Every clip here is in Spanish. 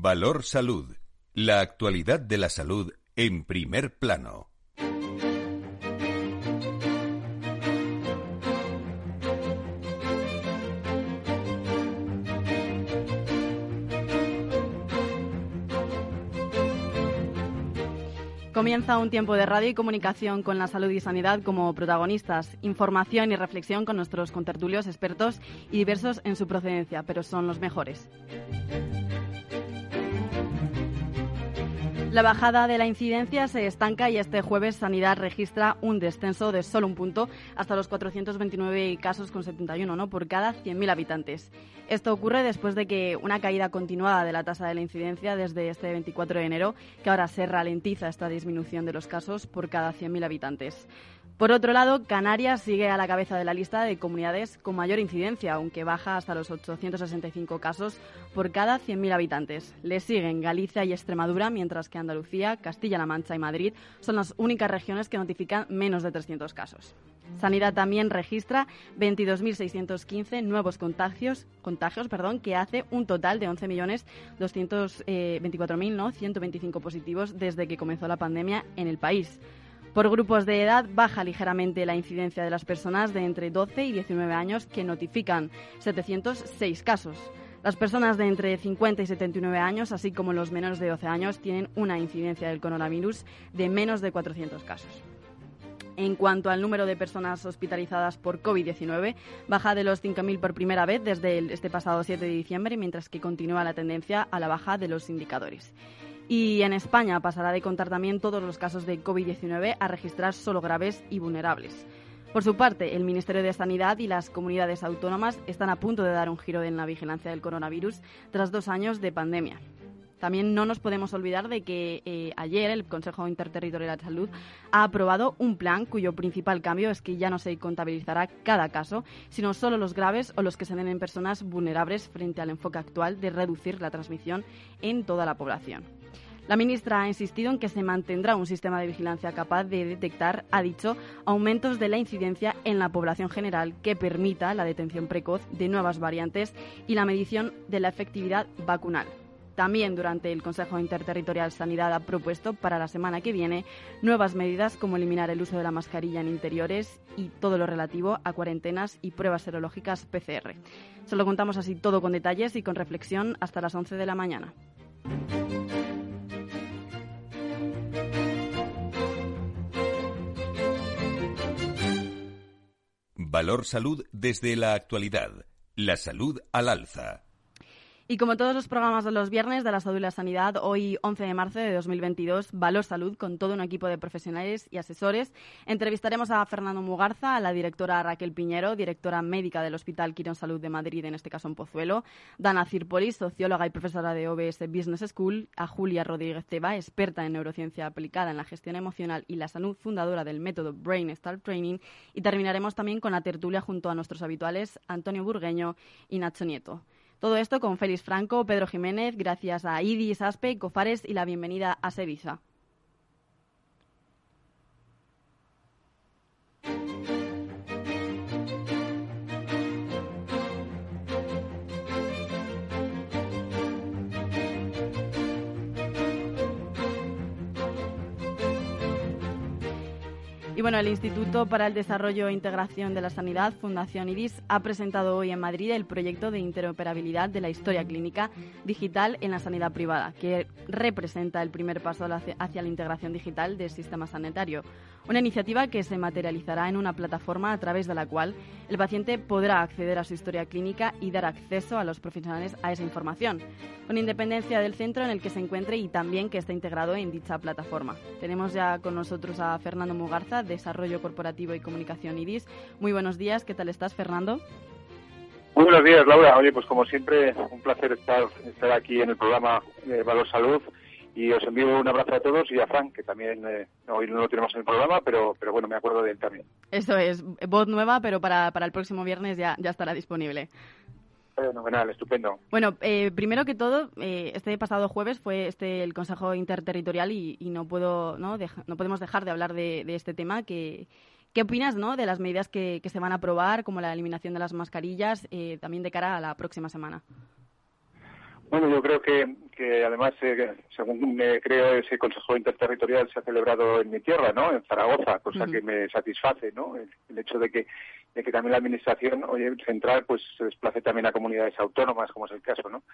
Valor Salud. La actualidad de la salud en primer plano. Comienza un tiempo de radio y comunicación con la salud y sanidad como protagonistas, información y reflexión con nuestros contertulios expertos y diversos en su procedencia, pero son los mejores. La bajada de la incidencia se estanca y este jueves Sanidad registra un descenso de solo un punto hasta los 429 casos con 71 ¿no? por cada 100.000 habitantes. Esto ocurre después de que una caída continuada de la tasa de la incidencia desde este 24 de enero, que ahora se ralentiza esta disminución de los casos por cada 100.000 habitantes. Por otro lado, Canarias sigue a la cabeza de la lista de comunidades con mayor incidencia, aunque baja hasta los 865 casos por cada 100.000 habitantes. Le siguen Galicia y Extremadura, mientras que Andalucía, Castilla-La Mancha y Madrid son las únicas regiones que notifican menos de 300 casos. Sanidad también registra 22.615 nuevos contagios, contagios perdón, que hace un total de 11.224.125 positivos desde que comenzó la pandemia en el país. Por grupos de edad baja ligeramente la incidencia de las personas de entre 12 y 19 años que notifican 706 casos. Las personas de entre 50 y 79 años, así como los menores de 12 años, tienen una incidencia del coronavirus de menos de 400 casos. En cuanto al número de personas hospitalizadas por COVID-19, baja de los 5.000 por primera vez desde este pasado 7 de diciembre, mientras que continúa la tendencia a la baja de los indicadores. Y en España pasará de contar también todos los casos de COVID-19 a registrar solo graves y vulnerables. Por su parte, el Ministerio de Sanidad y las comunidades autónomas están a punto de dar un giro en la vigilancia del coronavirus tras dos años de pandemia. También no nos podemos olvidar de que eh, ayer el Consejo Interterritorial de Salud ha aprobado un plan cuyo principal cambio es que ya no se contabilizará cada caso, sino solo los graves o los que se den en personas vulnerables frente al enfoque actual de reducir la transmisión en toda la población. La ministra ha insistido en que se mantendrá un sistema de vigilancia capaz de detectar, ha dicho, aumentos de la incidencia en la población general que permita la detención precoz de nuevas variantes y la medición de la efectividad vacunal. También durante el Consejo Interterritorial Sanidad ha propuesto para la semana que viene nuevas medidas como eliminar el uso de la mascarilla en interiores y todo lo relativo a cuarentenas y pruebas serológicas PCR. Se lo contamos así todo con detalles y con reflexión hasta las 11 de la mañana. Valor Salud desde la actualidad. La salud al alza. Y como todos los programas de los viernes de la Salud Sanidad, hoy 11 de marzo de 2022, Valor Salud con todo un equipo de profesionales y asesores. Entrevistaremos a Fernando Mugarza, a la directora Raquel Piñero, directora médica del Hospital Quirón Salud de Madrid, en este caso en Pozuelo, Dana Cirpolis, socióloga y profesora de OBS Business School, a Julia Rodríguez Teba, experta en neurociencia aplicada en la gestión emocional y la salud, fundadora del método Brain Start Training, y terminaremos también con la tertulia junto a nuestros habituales Antonio Burgueño y Nacho Nieto. Todo esto con Félix Franco, Pedro Jiménez, gracias a IDIS, ASPE, COFARES y la bienvenida a Sevilla. Y bueno, el Instituto para el Desarrollo e Integración de la Sanidad, Fundación IDIS, ha presentado hoy en Madrid el proyecto de interoperabilidad de la historia clínica digital en la sanidad privada, que representa el primer paso hacia la integración digital del sistema sanitario. Una iniciativa que se materializará en una plataforma a través de la cual el paciente podrá acceder a su historia clínica y dar acceso a los profesionales a esa información, con independencia del centro en el que se encuentre y también que esté integrado en dicha plataforma. Tenemos ya con nosotros a Fernando Mugarza, Desarrollo Corporativo y Comunicación IDIS. Muy buenos días, ¿qué tal estás, Fernando? Muy buenos días, Laura. Oye, pues como siempre, un placer estar, estar aquí en el programa Valor Salud y os envío un abrazo a todos y a Frank, que también eh, hoy no lo tenemos en el programa, pero, pero bueno, me acuerdo de él también. Eso es, voz nueva, pero para, para el próximo viernes ya, ya estará disponible. Fenomenal, estupendo. Bueno, eh, primero que todo, eh, este pasado jueves fue este el Consejo Interterritorial y, no puedo no, no podemos dejar de hablar de, este tema. Que, ¿Qué opinas no, de las medidas que, que, se van a aprobar, como la eliminación de las mascarillas, también de cara a la próxima semana? Bueno, yo creo que, que además, eh, según me creo, ese Consejo Interterritorial se ha celebrado en mi tierra, ¿no? En Zaragoza, cosa que me satisface, ¿no? El, hecho de que, de que también la Administración oye, central pues se desplace también a comunidades autónomas, como es el caso, ¿no?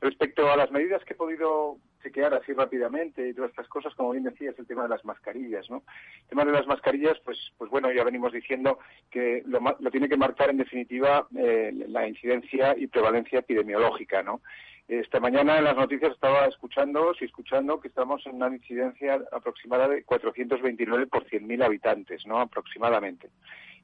Respecto a las medidas que he podido chequear así rápidamente y todas estas cosas, como bien decías, el tema de las mascarillas, ¿no? El tema de las mascarillas, pues, pues bueno, ya venimos diciendo que lo, lo tiene que marcar en definitiva eh, la incidencia y prevalencia epidemiológica, ¿no? Esta mañana en las noticias estaba escuchando, sí escuchando, que estamos en una incidencia aproximada de 429 por 100.000 habitantes, ¿no? Aproximadamente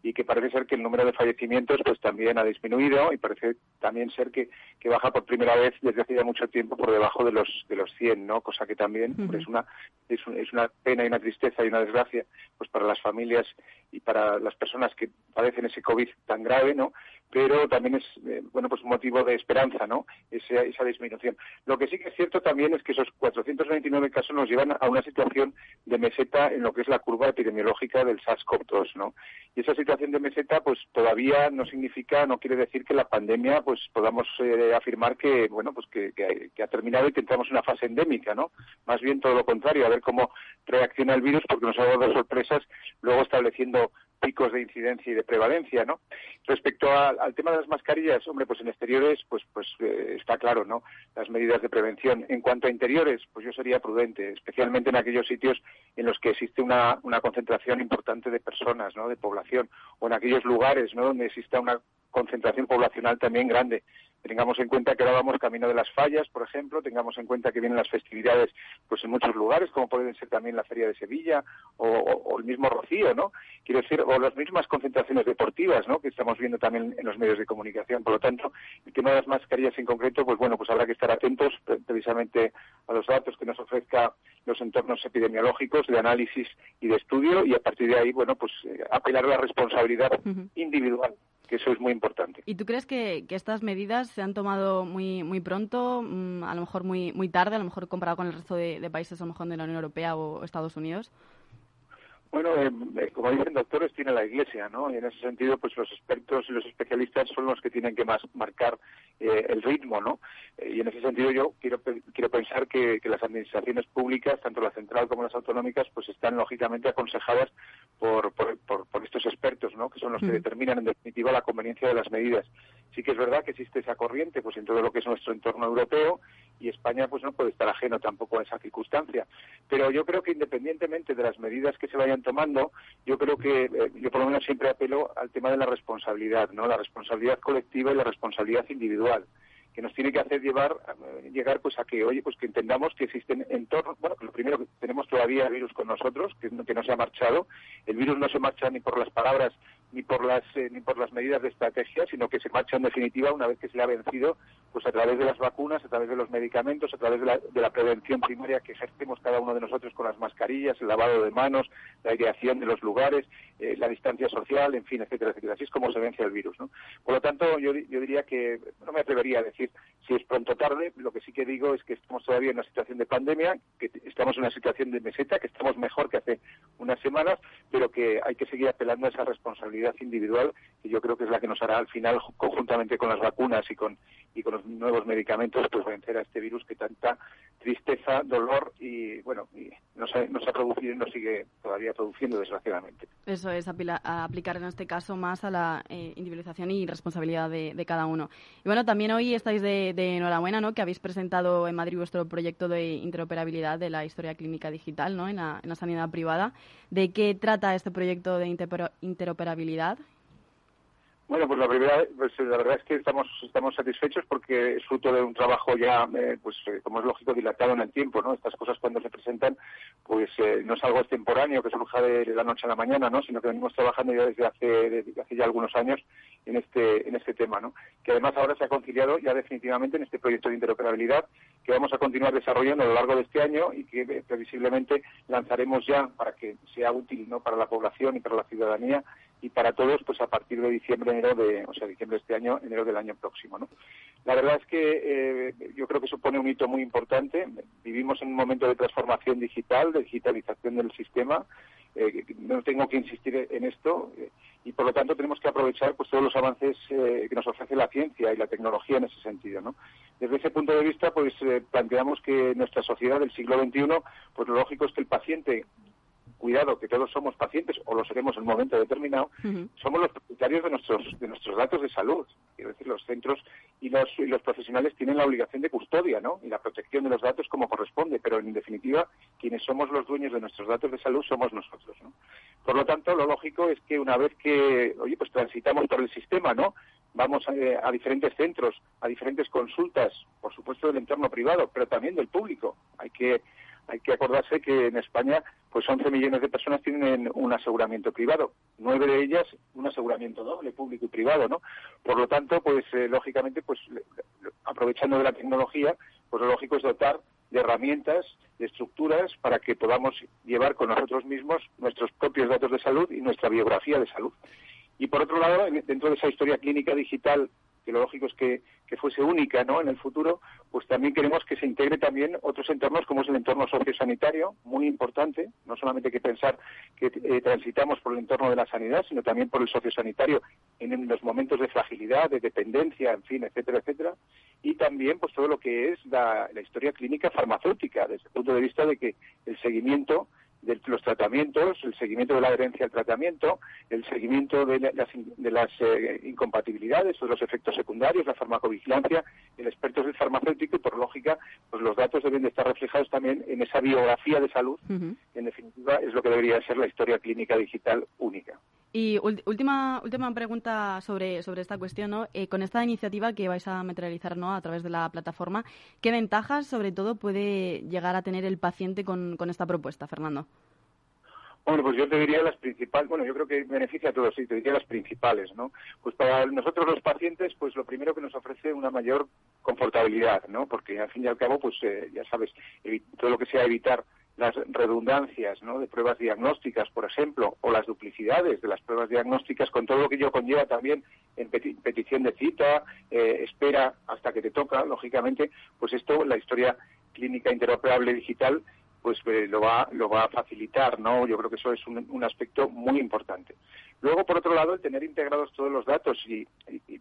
y que parece ser que el número de fallecimientos pues también ha disminuido y parece también ser que, que baja por primera vez desde hace ya mucho tiempo por debajo de los de los 100, ¿no? Cosa que también es una es, es, una pena y una tristeza y una desgracia pues para las familias y para las personas que padecen ese COVID tan grave, ¿no? Pero también es eh, bueno pues un motivo de esperanza, ¿no? Esa, esa disminución. Lo que sí que es cierto también es que esos 429 casos nos llevan a una situación de meseta en lo que es la curva epidemiológica del SARS-CoV-2, ¿no? Y esa situación de meseta, pues todavía no significa, no quiere decir que la pandemia, pues podamos eh, afirmar que, bueno, pues que, que, ha terminado y que entramos en una fase endémica, ¿no? Más bien todo lo contrario, a ver cómo reacciona el virus, porque nos ha dado sorpresas, luego estableciendo picos de incidencia y de prevalencia, ¿no? Respecto al tema de las mascarillas, hombre, pues en exteriores, pues, pues eh, está claro, ¿no? Las medidas de prevención. En cuanto a interiores, pues yo sería prudente, especialmente en aquellos sitios en los que existe una, una concentración importante de personas, ¿no? De población, o en aquellos lugares, ¿no? Donde exista una concentración poblacional también grande. Tengamos en cuenta que ahora vamos camino de las fallas, por ejemplo, tengamos en cuenta que vienen las festividades pues en muchos lugares, como pueden ser también la Feria de Sevilla o, el mismo Rocío, ¿no? Quiero decir, o las mismas concentraciones deportivas, ¿no? Que estamos viendo también en los medios de comunicación. Por lo tanto, el tema de las mascarillas en concreto, pues bueno, pues habrá que estar atentos precisamente a los datos que nos ofrezca los entornos epidemiológicos de análisis y de estudio y a partir de ahí, bueno, pues eh, apelar a la responsabilidad individual que eso es muy importante. ¿Y tú crees que, estas medidas se han tomado muy muy pronto, mm, a lo mejor muy muy tarde, a lo mejor comparado con el resto de, países, a lo mejor de la Unión Europea o Estados Unidos? Bueno, eh, eh, como dicen doctores, tiene la Iglesia, ¿no? Y en ese sentido, pues los expertos y los especialistas son los que tienen que más marcar eh, el ritmo, ¿no? y en ese sentido yo quiero quiero pensar que, las administraciones públicas, tanto la central como las autonómicas, pues están lógicamente aconsejadas por, por, por, estos expertos, ¿no? Que son los que determinan en definitiva la conveniencia de las medidas. Sí que es verdad que existe esa corriente, pues en todo lo que es nuestro entorno europeo y España, pues no puede estar ajeno tampoco a esa circunstancia. Pero yo creo que independientemente de las medidas que se vayan tomando, yo creo que eh, yo por lo menos siempre apelo al tema de la responsabilidad, ¿no? La responsabilidad colectiva y la responsabilidad individual que nos tiene que hacer llevar eh, llegar pues a que oye pues que entendamos que existen entornos bueno lo primero que tenemos todavía el virus con nosotros que, que no se ha marchado el virus no se marcha ni por las palabras ni por las eh, ni por las medidas de estrategia sino que se marcha en definitiva una vez que se le ha vencido pues a través de las vacunas a través de los medicamentos a través de la, de la prevención primaria que ejercemos cada uno de nosotros con las mascarillas el lavado de manos la aireación de los lugares eh, la distancia social en fin etcétera etcétera así es como se vence el virus ¿no? por lo tanto yo, yo diría que no me atrevería a decir si es pronto o tarde. Lo que sí que digo es que estamos todavía en una situación de pandemia, que estamos en una situación de meseta, que estamos mejor que hace unas semanas, pero que hay que seguir apelando a esa responsabilidad individual, que yo creo que es la que nos hará al final, conjuntamente con las vacunas y con, y con los nuevos medicamentos, pues vencer a este virus que tanta tristeza, dolor y, bueno, y nos, ha, nos ha producido y nos sigue todavía produciendo, desgraciadamente. Eso es, aplicar en este caso más a la eh, individualización y responsabilidad de, de cada uno. Y bueno, también hoy estáis de, enhorabuena, ¿no? Que habéis presentado en Madrid vuestro proyecto de interoperabilidad de la historia clínica digital, ¿no? En la, en la sanidad privada. ¿De qué trata este proyecto de interoperabilidad? Bueno, pues la primera, pues la verdad es que estamos estamos satisfechos porque es fruto de un trabajo ya, eh, pues eh, como es lógico, dilatado en el tiempo, ¿no? Estas cosas cuando se presentan, pues eh, no es algo extemporáneo que surja de la noche a la mañana, ¿no? Sino que venimos trabajando ya desde hace, desde hace ya algunos años en este en este tema, ¿no? Que además ahora se ha conciliado ya definitivamente en este proyecto de interoperabilidad que vamos a continuar desarrollando a lo largo de este año y que previsiblemente lanzaremos ya para que sea útil, ¿no? Para la población y para la ciudadanía y para todos, pues a partir de diciembre enero de, o sea, diciembre este año, enero del año próximo, ¿no? La verdad es que eh, yo creo que supone un hito muy importante. Vivimos en un momento de transformación digital, de digitalización del sistema. Eh, no tengo que insistir en esto eh, y por lo tanto tenemos que aprovechar pues todos los avances que nos ofrece la ciencia y la tecnología en ese sentido, ¿no? Desde ese punto de vista, pues planteamos que nuestra sociedad del siglo XXI, pues lo lógico es que el paciente cuidado que todos somos pacientes o lo seremos en un momento determinado, somos los propietarios de nuestros de nuestros datos de salud. Quiero decir, los centros y los, y los profesionales tienen la obligación de custodia, ¿no? Y la protección de los datos como corresponde, pero en definitiva, quienes somos los dueños de nuestros datos de salud somos nosotros, ¿no? Por lo tanto, lo lógico es que una vez que, oye, pues transitamos por el sistema, ¿no? Vamos a, a diferentes centros, a diferentes consultas, por supuesto del entorno privado, pero también del público. Hay que hay que acordarse que en España pues 11 millones de personas tienen un aseguramiento privado, nueve de ellas un aseguramiento doble, público y privado, ¿no? Por lo tanto, pues eh, lógicamente, pues aprovechando de la tecnología, pues lo lógico es dotar de herramientas, de estructuras para que podamos llevar con nosotros mismos nuestros propios datos de salud y nuestra biografía de salud. Y por otro lado, dentro de esa historia clínica digital que lógico es que, fuese única ¿no? en el futuro, pues también queremos que se integre también otros entornos como es el entorno sociosanitario, muy importante, no solamente hay que pensar que eh, transitamos por el entorno de la sanidad, sino también por el sociosanitario en, los momentos de fragilidad, de dependencia, en fin, etcétera, etcétera, y también pues todo lo que es la historia clínica farmacéutica, desde el punto de vista de que el seguimiento de los tratamientos, el seguimiento de la adherencia al tratamiento, el seguimiento de las, de las eh, incompatibilidades o de los efectos secundarios, la farmacovigilancia, el experto del farmacéutico y por lógica, pues los datos deben de estar reflejados también en esa biografía de salud, que en definitiva es lo que debería ser la historia clínica digital única. Y última última pregunta sobre, sobre esta cuestión, ¿no? Eh, con esta iniciativa que vais a materializar ¿no? a través de la plataforma, ¿qué ventajas sobre todo puede llegar a tener el paciente con, con esta propuesta, Fernando? Bueno, pues yo te diría las principales, bueno, yo creo que beneficia a todos, sí, te diría las principales, ¿no? Pues para nosotros los pacientes, pues lo primero que nos ofrece una mayor confortabilidad, ¿no? Porque al fin y al cabo, pues eh, ya sabes, todo lo que sea evitar las redundancias ¿no? de pruebas diagnósticas, por ejemplo, o las duplicidades de las pruebas diagnósticas, con todo lo que ello conlleva también en petición de cita, eh, espera hasta que te toca, lógicamente, pues esto, la historia clínica interoperable digital, pues eh, lo va lo va a facilitar, ¿no? Yo creo que eso es un, aspecto muy importante. Luego, por otro lado, el tener integrados todos los datos y,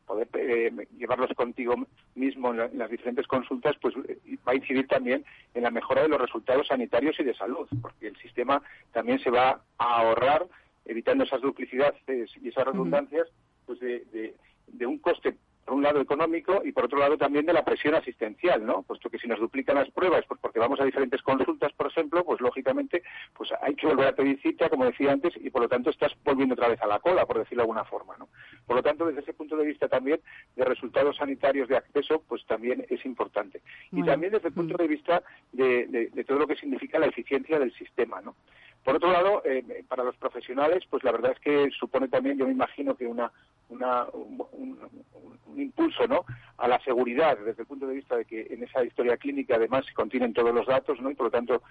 poder eh, llevarlos contigo mismo en, las diferentes consultas, pues eh, va a incidir también en la mejora de los resultados sanitarios y de salud, porque el sistema también se va a ahorrar, evitando esas duplicidades y esas redundancias, pues de, de un coste por un lado económico y por otro lado también de la presión asistencial, ¿no? Puesto que si nos duplican las pruebas, pues porque vamos a diferentes consultas, por ejemplo, pues lógicamente pues hay que volver a pedir cita, como decía antes, y por lo tanto estás volviendo otra vez a la cola, por decirlo de alguna forma, ¿no? Por lo tanto, desde ese punto de vista también de resultados sanitarios de acceso, pues también es importante. Y también desde el punto de vista de, de todo lo que significa la eficiencia del sistema, ¿no? Por otro lado, eh, para los profesionales, pues la verdad es que supone también, yo me imagino que una, un, impulso ¿no? a la seguridad desde el punto de vista de que en esa historia clínica además se contienen todos los datos ¿no? y por lo tanto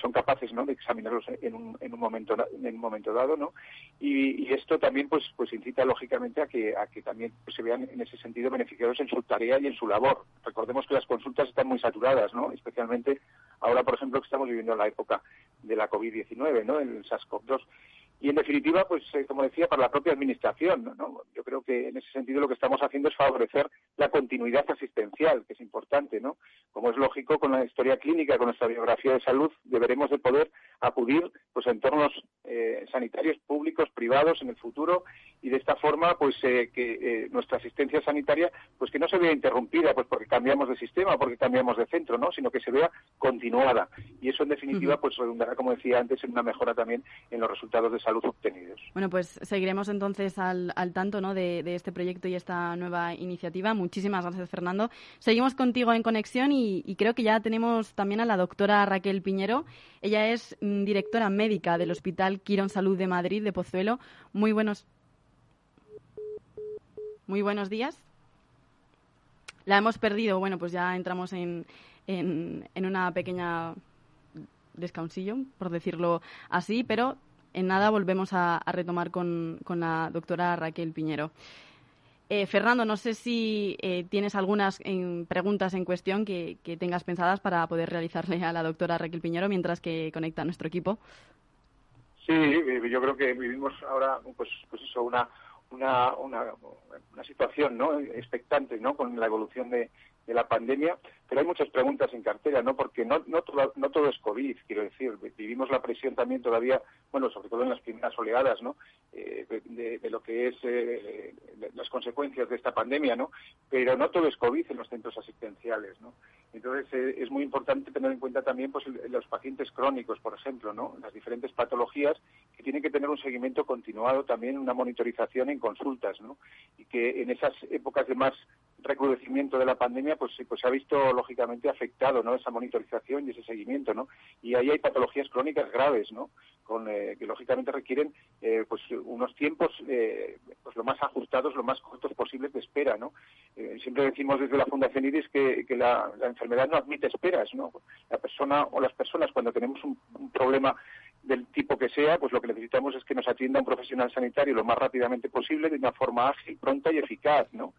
son capaces ¿no? de examinarlos en un, en un momento en un momento dado ¿no? y, esto también pues pues incita lógicamente a que a que también pues, se vean en ese sentido beneficiados en su tarea y en su labor recordemos que las consultas están muy saturadas ¿no? especialmente ahora por ejemplo que estamos viviendo en la época de la COVID-19 ¿no? el SARS-CoV-2 y en definitiva, pues eh, como decía, para la propia administración. ¿no? Yo creo que en ese sentido lo que estamos haciendo es favorecer la continuidad asistencial, que es importante, ¿no? Como es lógico, con la historia clínica, con nuestra biografía de salud, deberemos de poder acudir pues, a entornos eh, sanitarios públicos, privados en el futuro y de esta forma pues eh, que nuestra asistencia sanitaria pues que no se vea interrumpida pues porque cambiamos de sistema, porque cambiamos de centro, ¿no? Sino que se vea continuada y eso en definitiva pues redundará, como decía antes, en una mejora también en los resultados de salud obtenidos. Bueno, pues seguiremos entonces al, tanto ¿no? de, este proyecto y esta nueva iniciativa. Muchísimas gracias, Fernando. Seguimos contigo en conexión y, creo que ya tenemos también a la doctora Raquel Piñero. Ella es mm, directora médica del Hospital Quirón Salud de Madrid, de Pozuelo. Muy buenos, muy buenos días. La hemos perdido. Bueno, pues ya entramos en, en, en una pequeña descansillo, por decirlo así, pero en nada volvemos a, retomar con, la doctora Raquel Piñero. Eh, Fernando, no sé si eh, tienes algunas preguntas en cuestión que, tengas pensadas para poder realizarle a la doctora Raquel Piñero mientras que conecta nuestro equipo. Sí, yo creo que vivimos ahora, pues, pues eso, una, una, una, una situación ¿no? expectante ¿no? con la evolución de, de la pandemia, pero hay muchas preguntas en cartera, ¿no? Porque no, no, todo, no todo es COVID, quiero decir. Vivimos la presión también todavía, bueno, sobre todo en las primeras oleadas, ¿no? Eh, de, lo que es eh, las consecuencias de esta pandemia, ¿no? Pero no todo es COVID en los centros asistenciales, ¿no? Entonces eh, es muy importante tener en cuenta también pues los pacientes crónicos, por ejemplo, ¿no? Las diferentes patologías que tienen que tener un seguimiento continuado, también una monitorización en consultas, ¿no? Y que en esas épocas de más recrudecimiento de la pandemia, pues, pues se ha visto lógicamente afectado, ¿no? Esa monitorización y ese seguimiento, ¿no? Y ahí hay patologías crónicas graves, ¿no? Con, eh, que lógicamente requieren, eh, pues unos tiempos, eh, pues lo más ajustados, lo más cortos posibles de espera, ¿no? siempre decimos desde la Fundación IRIS que, la, enfermedad no admite esperas, ¿no? La persona o las personas cuando tenemos un, un problema del tipo que sea, pues lo que necesitamos es que nos atienda un profesional sanitario lo más rápidamente posible, de una forma ágil, pronta y eficaz, ¿no?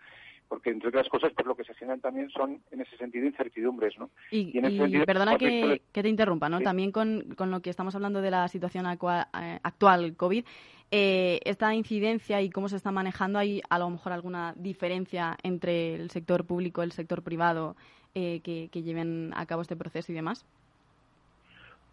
Porque entre otras cosas pues lo que se generan también son en ese sentido incertidumbres no y, perdona que, te interrumpa no también con, con, lo que estamos hablando de la situación actual, eh, actual covid eh, esta incidencia y cómo se está manejando hay a lo mejor alguna diferencia entre el sector público y el sector privado eh, que, que lleven a cabo este proceso y demás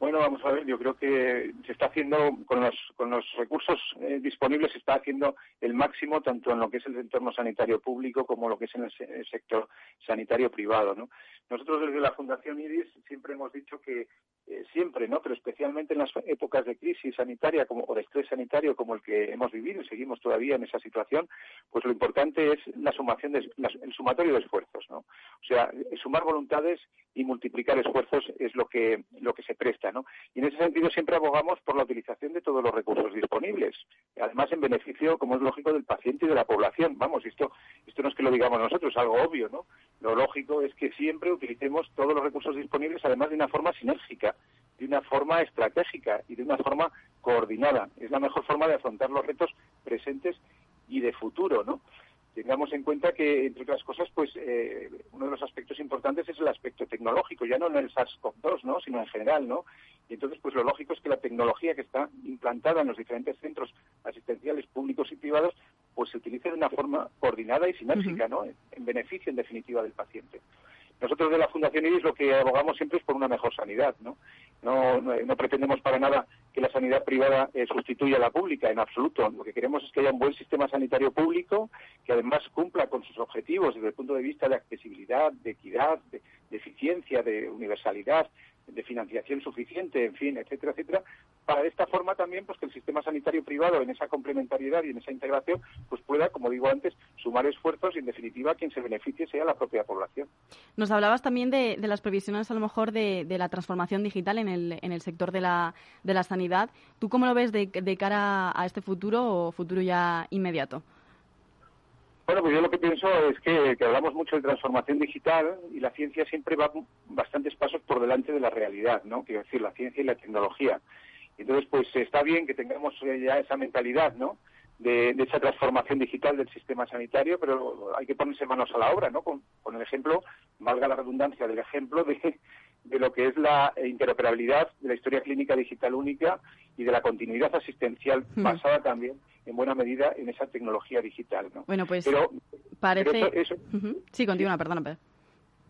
bueno, vamos a ver, yo creo que se está haciendo, con los, con los recursos eh, disponibles, se está haciendo el máximo tanto en lo que es el entorno sanitario público como lo que es en el, sector sanitario privado. ¿no? Nosotros desde la Fundación IRIS siempre hemos dicho que eh, siempre, ¿no? pero especialmente en las épocas de crisis sanitaria como, o de estrés sanitario como el que hemos vivido y seguimos todavía en esa situación, pues lo importante es la sumación de, el sumatorio de esfuerzos. ¿no? O sea, sumar voluntades y multiplicar esfuerzos es lo que, lo que se presta. Y en ese sentido siempre abogamos por la utilización de todos los recursos disponibles, además en beneficio, como es lógico, del paciente y de la población. Vamos, esto, esto no es que lo digamos nosotros, es algo obvio, ¿no? Lo lógico es que siempre utilicemos todos los recursos disponibles, además de una forma sinérgica, de una forma estratégica y de una forma coordinada. Es la mejor forma de afrontar los retos presentes y de futuro, ¿no? Tengamos en cuenta que, entre otras cosas, pues eh, uno de los aspectos importantes es el aspecto tecnológico, ya no en el SARS-CoV-2, ¿no? sino en general, ¿no? Y entonces, pues lo lógico es que la tecnología que está implantada en los diferentes centros asistenciales públicos y privados, pues se utilice de una forma coordinada y sinérgica, ¿no? En beneficio, en definitiva, del paciente. Nosotros de la Fundación IRIS lo que abogamos siempre es por una mejor sanidad, ¿no? No, pretendemos para nada que la sanidad privada eh, sustituya a la pública, en absoluto. Lo que queremos es que haya un buen sistema sanitario público que además cumpla con sus objetivos desde el punto de vista de accesibilidad, de equidad, de eficiencia, de universalidad, de financiación suficiente, en fin, etcétera, etcétera, para de esta forma también pues que el sistema sanitario privado en esa complementariedad y en esa integración pues pueda, como digo antes, sumar esfuerzos y en definitiva quien se beneficie sea la propia población. Nos hablabas también de, las previsiones a lo mejor de, la transformación digital en el, en el sector de la, de la sanidad. ¿Tú cómo lo ves de, de cara a este futuro o futuro ya inmediato? Bueno, pues yo lo que pienso es que, hablamos mucho de transformación digital y la ciencia siempre va bastantes pasos por delante de la realidad, ¿no? Quiero decir, la ciencia y la tecnología. Entonces, pues está bien que tengamos ya esa mentalidad, ¿no? De, esa transformación digital del sistema sanitario, pero hay que ponerse manos a la obra, ¿no? Con, el ejemplo, valga la redundancia del ejemplo de, de lo que es la interoperabilidad de la historia clínica digital única y de la continuidad asistencial hmm. basada también en buena medida en esa tecnología digital. ¿no? Bueno, pues pero, parece... Sí, continúa, perdona, Pedro.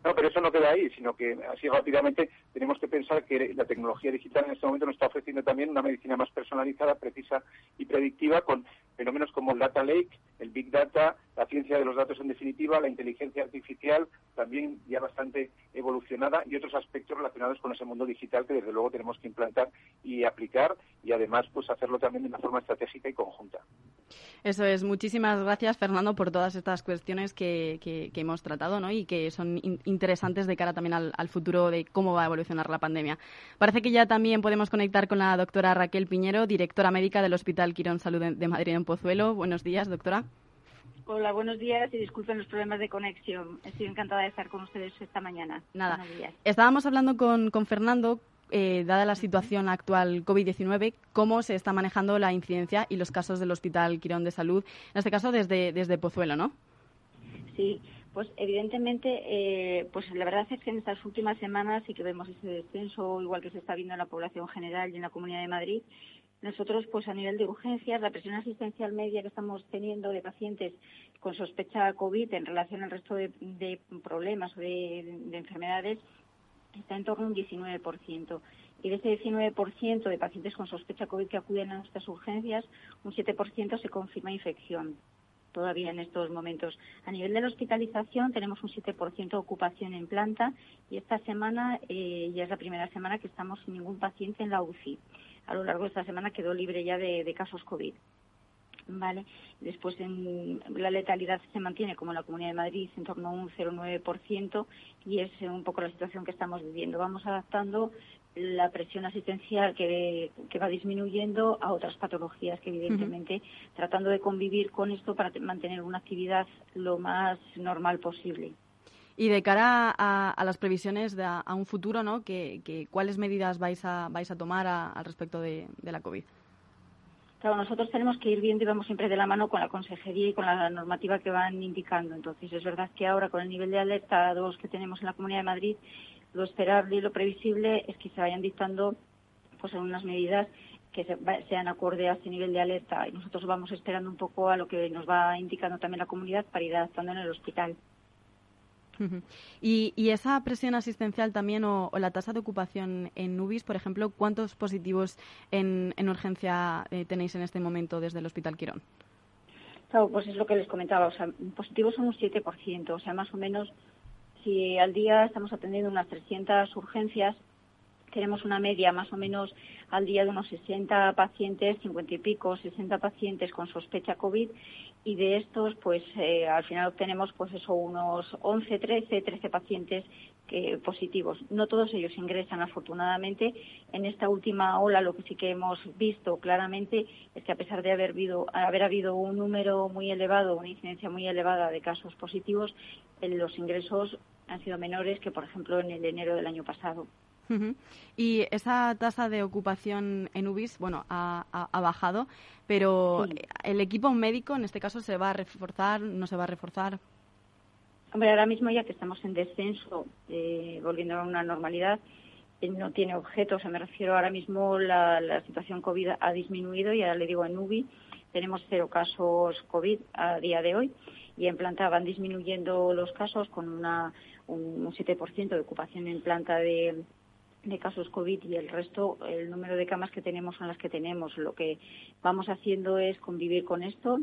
No, pero eso no queda ahí, sino que así rápidamente tenemos que pensar que la tecnología digital en este momento nos está ofreciendo también una medicina más personalizada, precisa y predictiva con fenómenos como el data lake, el big data, la ciencia de los datos en definitiva, la inteligencia artificial, también ya bastante evolucionada y otros aspectos relacionados con ese mundo digital que desde luego tenemos que implantar y aplicar y además pues hacerlo también de una forma estratégica y conjunta. Eso es. Muchísimas gracias, Fernando, por todas estas cuestiones que, hemos tratado ¿no? y que son interesantes de cara también al, futuro de cómo va a evolucionar la pandemia. Parece que ya también podemos conectar con la doctora Raquel Piñero, directora médica del Hospital Quirón Salud de Madrid en Pozuelo. Buenos días, doctora. Hola, buenos días y disculpen los problemas de conexión. Estoy encantada de estar con ustedes esta mañana. Nada. Estábamos hablando con, con Fernando eh, dada la situación actual COVID-19, cómo se está manejando la incidencia y los casos del Hospital Quirón de Salud, en este caso desde, desde Pozuelo, ¿no? Sí, pues evidentemente, eh, pues la verdad es que en estas últimas semanas sí que vemos ese descenso, igual que se está viendo en la población general y en la Comunidad de Madrid. Nosotros, pues a nivel de urgencias, la presión asistencial media que estamos teniendo de pacientes con sospecha COVID en relación al resto de, problemas o de, de, enfermedades está en torno a un 19%. Y de ese 19% de pacientes con sospecha COVID que acuden a nuestras urgencias, un 7% se confirma infección todavía en estos momentos. A nivel de la hospitalización tenemos un 7% de ocupación en planta y esta semana eh, ya es la primera semana que estamos sin ningún paciente en la UCI. A lo largo de esta semana quedó libre ya de, casos COVID. Vale. Después en, la letalidad se mantiene como en la Comunidad de Madrid en torno a un 0,9% y es un poco la situación que estamos viviendo. Vamos adaptando la presión asistencial que, va disminuyendo a otras patologías que evidentemente tratando de convivir con esto para mantener una actividad lo más normal posible. Y de cara a, las previsiones de a, un futuro, ¿no? Que, ¿Cuáles medidas vais a, vais a tomar al respecto de, la COVID? Claro, nosotros tenemos que ir viendo y vamos siempre de la mano con la consejería y con la normativa que van indicando. Entonces, es verdad que ahora con el nivel de alerta 2 que tenemos en la Comunidad de Madrid, lo esperable y lo previsible es que se vayan dictando pues algunas medidas que sean acorde a ese nivel de alerta y nosotros vamos esperando un poco a lo que nos va indicando también la comunidad para ir adaptando en el hospital. Y, esa presión asistencial también o, la tasa de ocupación en NUBIS, por ejemplo, ¿cuántos positivos en, urgencia eh, tenéis en este momento desde el Hospital Quirón? Claro, pues es lo que les comentaba, o sea, positivos son un 7%, o sea, más o menos si al día estamos atendiendo unas 300 urgencias, tenemos una media más o menos al día de unos 60 pacientes, 50 y pico, 60 pacientes con sospecha COVID y de estos pues eh, al final obtenemos pues eso unos 11, 13, 13 pacientes que, positivos. No todos ellos ingresan afortunadamente. En esta última ola lo que sí que hemos visto claramente es que a pesar de haber habido, haber habido un número muy elevado, una incidencia muy elevada de casos positivos, los ingresos han sido menores que, por ejemplo, en el enero del año pasado. Y esa tasa de ocupación en UBIS, bueno, ha, bajado, pero ¿el equipo médico en este caso se va a reforzar, no se va a reforzar? Hombre, ahora mismo ya que estamos en descenso, eh, volviendo a una normalidad, eh, no tiene objeto, o sea, me refiero ahora mismo la, la situación COVID ha disminuido y ahora le digo en UBI tenemos cero casos COVID a día de hoy y en planta van disminuyendo los casos con una, un, 7% de ocupación en planta de, de casos COVID y el resto, el número de camas que tenemos son las que tenemos. Lo que vamos haciendo es convivir con esto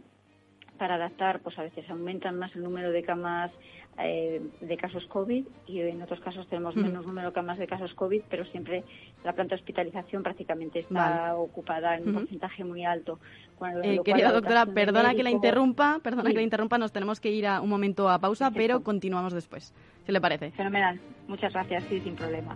para adaptar, pues a veces aumentan más el número de camas eh, de casos COVID y en otros casos tenemos mm. menos número de camas de casos COVID, pero siempre la planta de hospitalización prácticamente está ocupada en un porcentaje muy alto. Eh, querida doctora, perdona que la interrumpa, perdona que la interrumpa, nos tenemos que ir a un momento a pausa, pero continuamos después, si le parece. Fenomenal, muchas gracias, sí, sin problema.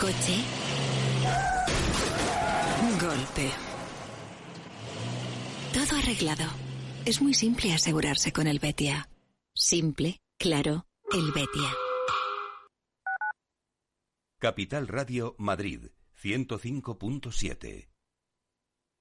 Coche. Golpe. Todo arreglado. Es muy simple asegurarse con el Betia. Simple, claro, el Betia. Capital Radio Madrid 105.7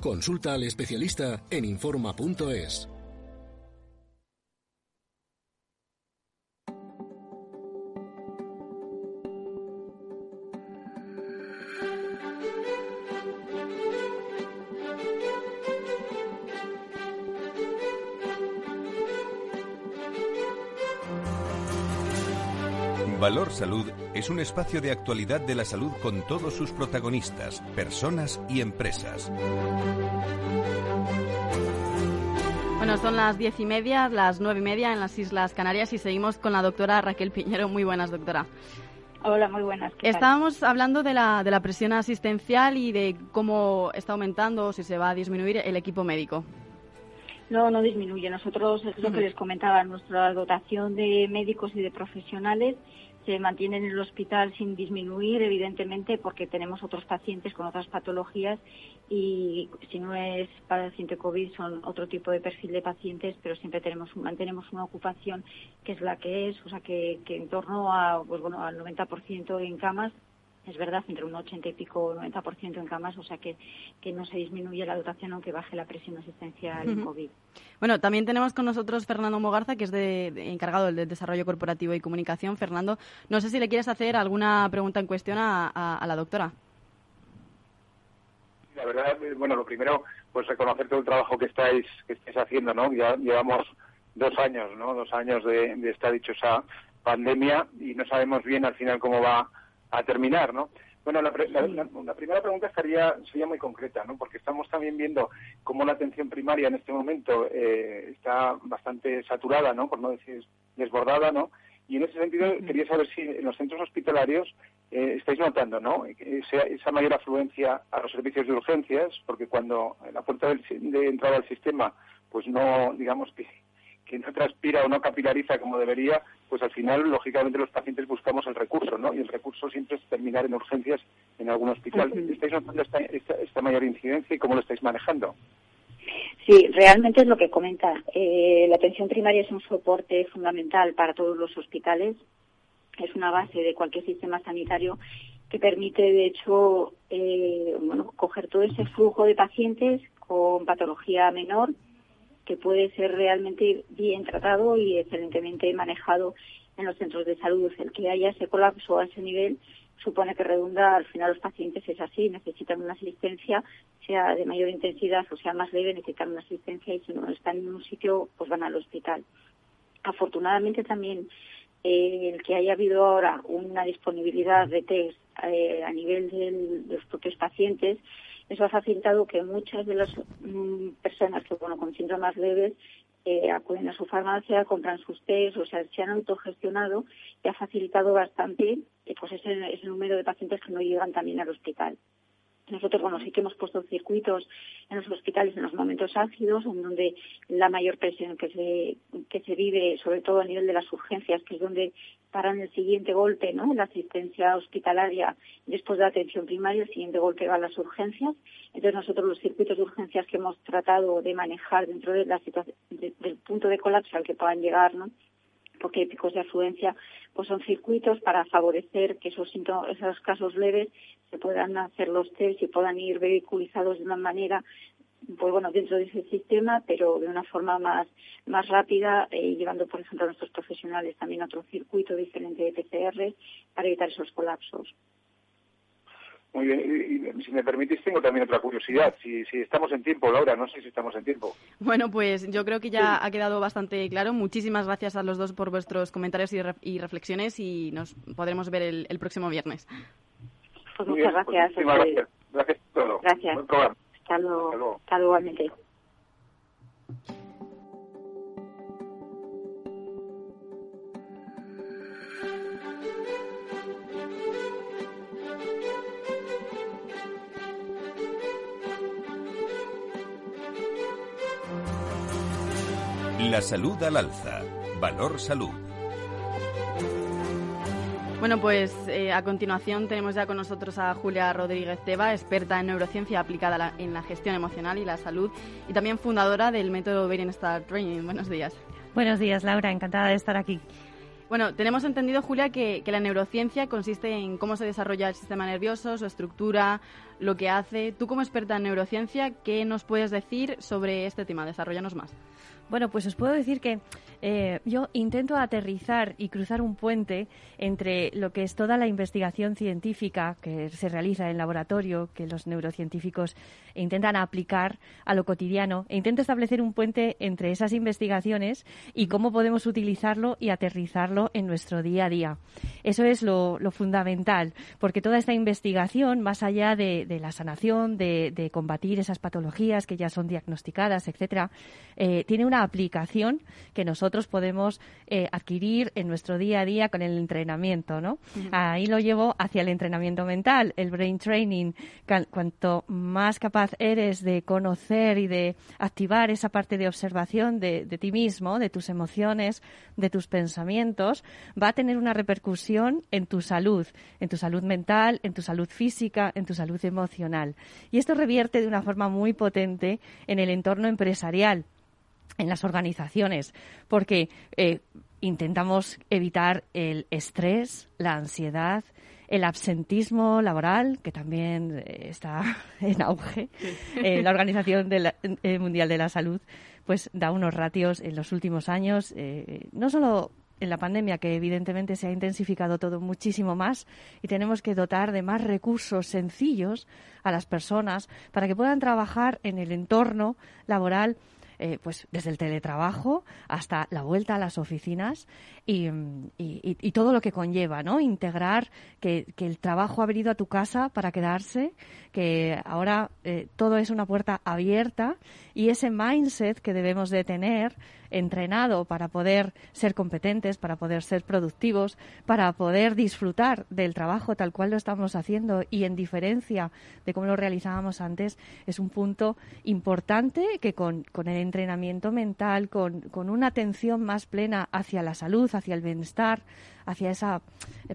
Consulta al especialista en Informa.es. Valor Salud es un espacio de actualidad de la salud con todos sus protagonistas, personas y empresas. Bueno, son las diez y media, las nueve y media en las Islas Canarias y seguimos con la doctora Raquel Piñero. Muy buenas, doctora. Hola, muy buenas. Estábamos hablando de la, de la presión asistencial y de cómo está aumentando o si se va a disminuir el equipo médico. No, no disminuye. Nosotros, es lo que les comentaba, nuestra dotación de médicos y de profesionales se mantiene en el hospital sin disminuir, evidentemente, porque tenemos otros pacientes con otras patologías y si no es paciente COVID son otro tipo de perfil de pacientes, pero siempre tenemos mantenemos una ocupación que es la que es, o sea que, que en torno a pues bueno al 90% en camas es verdad, entre un 80 y pico, 90% en camas, o sea que, que no se disminuye la dotación aunque baje la presión asistencial en COVID. Bueno, también tenemos con nosotros Fernando Mogarza, que es de, encargado del Desarrollo Corporativo y Comunicación. Fernando, no sé si le quieres hacer alguna pregunta en cuestión a, la doctora. La verdad, bueno, lo primero, pues reconocer todo el trabajo que estáis, que estáis haciendo, ¿no? Ya llevamos dos años, ¿no? Dos años de, de esta dichosa pandemia y no sabemos bien al final cómo va a terminar, ¿no? Bueno, la, primera pregunta estaría, sería muy concreta, ¿no? Porque estamos también viendo cómo la atención primaria en este momento eh, está bastante saturada, ¿no? Por no decir desbordada, ¿no? Y en ese sentido quería saber si en los centros hospitalarios eh, estáis notando, ¿no? Esa, esa, mayor afluencia a los servicios de urgencias, porque cuando la puerta de entrada al sistema, pues no, digamos que que no transpira o no capilariza como debería, pues al final, lógicamente, los pacientes buscamos el recurso, ¿no? Y el recurso siempre es terminar en urgencias en algún hospital. ¿Estáis notando esta, mayor incidencia y cómo lo estáis manejando? Sí, realmente es lo que comenta. Eh, la atención primaria es un soporte fundamental para todos los hospitales. Es una base de cualquier sistema sanitario que permite, de hecho, eh, bueno, coger todo ese flujo de pacientes con patología menor que puede ser realmente bien tratado y excelentemente manejado en los centros de salud. El que haya ese colapso a ese nivel supone que redunda, al final los pacientes es así, necesitan una asistencia, sea de mayor intensidad o sea más leve, necesitan una asistencia y si no están en un sitio, pues van al hospital. Afortunadamente también eh, el que haya habido ahora una disponibilidad de test eh, a nivel de los propios pacientes eso ha facilitado que muchas de las mm, personas que, bueno, con síntomas leves eh, acuden a su farmacia, compran sus test, o sea, se han autogestionado y ha facilitado bastante eh, pues ese, ese número de pacientes que no llegan también al hospital. Nosotros, bueno, sí que hemos puesto circuitos en los hospitales en los momentos ácidos, en donde la mayor presión que se, que se vive, sobre todo a nivel de las urgencias, que es donde paran el siguiente golpe, ¿no? La asistencia hospitalaria después de la atención primaria, el siguiente golpe va a las urgencias. Entonces nosotros los circuitos de urgencias que hemos tratado de manejar dentro de la situación, del punto de colapso al que puedan llegar, ¿no? porque hay picos de afluencia, pues son circuitos para favorecer que esos, esos casos leves se puedan hacer los test y puedan ir vehiculizados de una manera pues bueno, dentro de ese sistema, pero de una forma más, más rápida, eh, llevando, por ejemplo, a nuestros profesionales también a otro circuito diferente de PCR para evitar esos colapsos. Muy bien, y, si me permitís, tengo también otra curiosidad. Si, si estamos en tiempo, Laura, no sé si estamos en tiempo. Bueno, pues yo creo que ya ha quedado bastante claro. Muchísimas gracias a los dos por vuestros comentarios y, reflexiones y nos podremos ver el, próximo viernes. Pues muchas pues gracias. gracias. Gracias todo. Gracias. Hasta luego. Hasta luego, La salud al alza. Valor salud. Bueno, pues eh, a continuación tenemos ya con nosotros a Julia Rodríguez Teba, experta en neurociencia aplicada en la gestión emocional y la salud y también fundadora del método Brain Star Training. Buenos días. Buenos días, Laura. Encantada de estar aquí. Bueno, tenemos entendido, Julia, que, la neurociencia consiste en cómo se desarrolla el sistema nervioso, su estructura, lo que hace. Tú, como experta en neurociencia, ¿qué nos puedes decir sobre este tema? Desarrollanos más. Bueno, pues os puedo decir que eh, yo intento aterrizar y cruzar un puente entre lo que es toda la investigación científica que se realiza en laboratorio, que los neurocientíficos intentan aplicar a lo cotidiano, e intento establecer un puente entre esas investigaciones y cómo podemos utilizarlo y aterrizarlo en nuestro día a día. Eso es lo, fundamental, porque toda esta investigación, más allá de, la sanación, de, combatir esas patologías que ya son diagnosticadas, etcétera, eh, tiene una aplicación que nosotros podemos eh, adquirir en nuestro día a día con el entrenamiento, ¿no? Ahí lo llevo hacia el entrenamiento mental, el brain training. Cuanto más capaz eres de conocer y de activar esa parte de observación de, de ti mismo, de tus emociones, de tus pensamientos, va a tener una repercusión en tu salud, en tu salud mental, en tu salud física, en tu salud emocional. Y esto revierte de una forma muy potente en el entorno empresarial en las organizaciones, porque eh, intentamos evitar el estrés, la ansiedad, el absentismo laboral, que también eh, está en auge. Eh, la Organización Mundial de la Salud pues da unos ratios en los últimos años, no solo en la pandemia, que evidentemente se ha intensificado todo muchísimo más y tenemos que dotar de más recursos sencillos a las personas para que puedan trabajar en el entorno laboral eh, pues desde el teletrabajo hasta la vuelta a las oficinas y, todo lo que conlleva, ¿no? Integrar que, el trabajo ha venido a tu casa para quedarse, que ahora eh, todo es una puerta abierta y ese mindset que debemos de tener entrenado para poder ser competentes, para poder ser productivos, para poder disfrutar del trabajo tal cual lo estamos haciendo y en diferencia de cómo lo realizábamos antes, es un punto importante que con, el entrenamiento mental, con, con una atención más plena hacia la salud, hacia el bienestar, hacia esa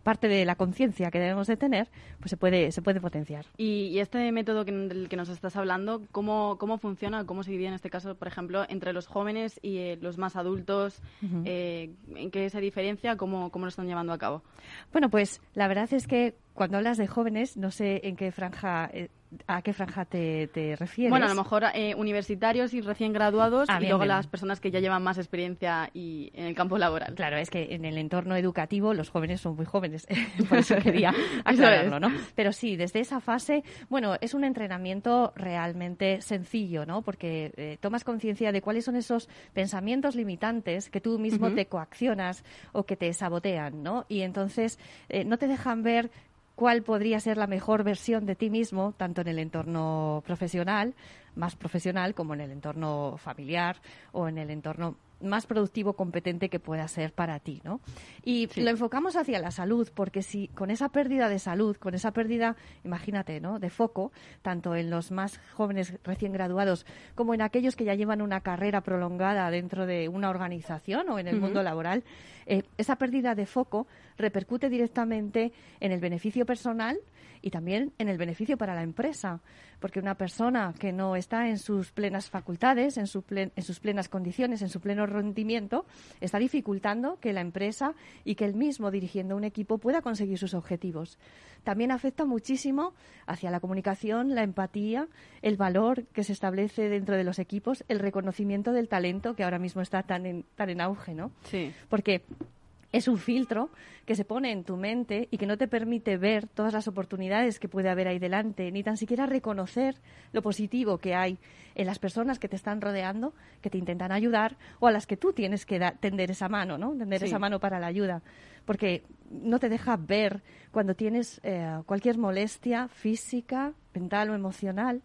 parte de la conciencia que debemos de tener, pues se puede, se puede potenciar. Y, este método que, del que nos estás hablando, ¿cómo, ¿cómo funciona? ¿Cómo se divide en este caso, por ejemplo, entre los jóvenes y eh, los más adultos? Eh, ¿En qué se diferencia? ¿Cómo, ¿Cómo lo están llevando a cabo? Bueno, pues la verdad es que cuando hablas de jóvenes, no sé en qué franja eh, ¿A qué franja te, refieres? Bueno, a lo mejor eh, universitarios y recién graduados ah, y luego las personas que ya llevan más experiencia y en el campo laboral. Claro, es que en el entorno educativo los jóvenes son muy jóvenes, por eso quería aclararlo, ¿no? Pero sí, desde esa fase, bueno, es un entrenamiento realmente sencillo, ¿no? Porque eh, tomas conciencia de cuáles son esos pensamientos limitantes que tú mismo te coaccionas o que te sabotean, ¿no? Y entonces eh, no te dejan ver cuál podría ser la mejor versión de ti mismo, tanto en el entorno profesional, más profesional, como en el entorno familiar o en el entorno más productivo, competente que pueda ser para ti, ¿no? Y lo enfocamos hacia la salud, porque si con esa pérdida de salud, con esa pérdida, imagínate, ¿no? De foco, tanto en los más jóvenes recién graduados como en aquellos que ya llevan una carrera prolongada dentro de una organización o en el mundo laboral, eh, esa pérdida de foco repercute directamente en el beneficio personal y también en el beneficio para la empresa, porque una persona que no está en sus plenas facultades, en, en sus plenas condiciones, en su pleno rendimiento, está dificultando que la empresa y que él mismo, dirigiendo un equipo, pueda conseguir sus objetivos. También afecta muchísimo hacia la comunicación, la empatía, el valor que se establece dentro de los equipos, el reconocimiento del talento que ahora mismo está tan en, tan en auge, ¿no? Sí. Porque es un filtro que se pone en tu mente y que no te permite ver todas las oportunidades que puede haber ahí delante, ni tan siquiera reconocer lo positivo que hay en las personas que te están rodeando, que te intentan ayudar, o a las que tú tienes que tender esa mano, ¿no? Tender esa mano para la ayuda. Porque no te deja ver cuando tienes eh, cualquier molestia física, mental o emocional,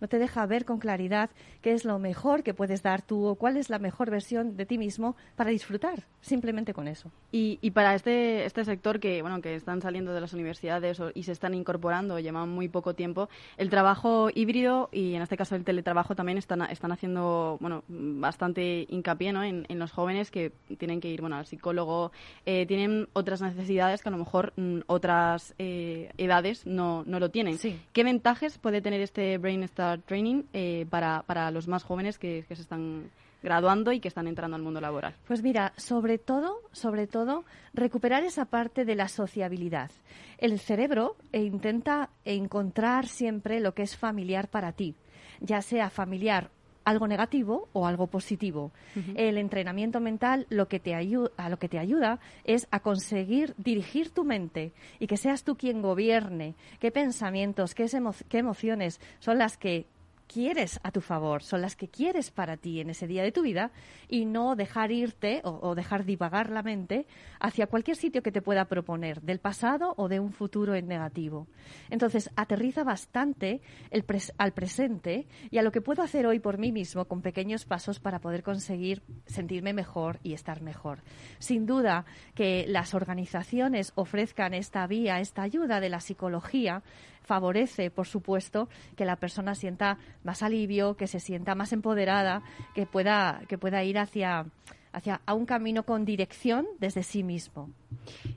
no te deja ver con claridad qué es lo mejor que puedes dar tú o cuál es la mejor versión de ti mismo para disfrutar, simplemente con eso. Y, y para este, este sector que, bueno, que están saliendo de las universidades y se están incorporando, llevan muy poco tiempo, el trabajo híbrido y en este caso el teletrabajo también están, están haciendo bueno, bastante hincapié ¿no? en, los jóvenes que tienen que ir bueno, al psicólogo, eh, tienen otras necesidades que a lo mejor mm, otras eh, edades no, no lo tienen. ¿Qué ventajas puede tener este Brain Start Training eh, para, para los más jóvenes que, que se están graduando y que están entrando al mundo laboral? Pues mira, sobre todo, sobre todo, recuperar esa parte de la sociabilidad. El cerebro intenta encontrar siempre lo que es familiar para ti, ya sea familiar algo negativo o algo positivo. El entrenamiento mental lo que te ayuda, a lo que te ayuda es a conseguir dirigir tu mente y que seas tú quien gobierne qué pensamientos, qué, qué emociones son las que quieres a tu favor, son las que quieres para ti en ese día de tu vida y no dejar irte o, dejar divagar la mente hacia cualquier sitio que te pueda proponer, del pasado o de un futuro en negativo. Entonces, aterriza bastante el al presente y a lo que puedo hacer hoy por mí mismo con pequeños pasos para poder conseguir sentirme mejor y estar mejor. Sin duda que las organizaciones ofrezcan esta vía, esta ayuda de la psicología, favorece, por supuesto, que la persona sienta más alivio, que se sienta más empoderada, que pueda, que pueda ir hacia, hacia a un camino con dirección desde sí mismo.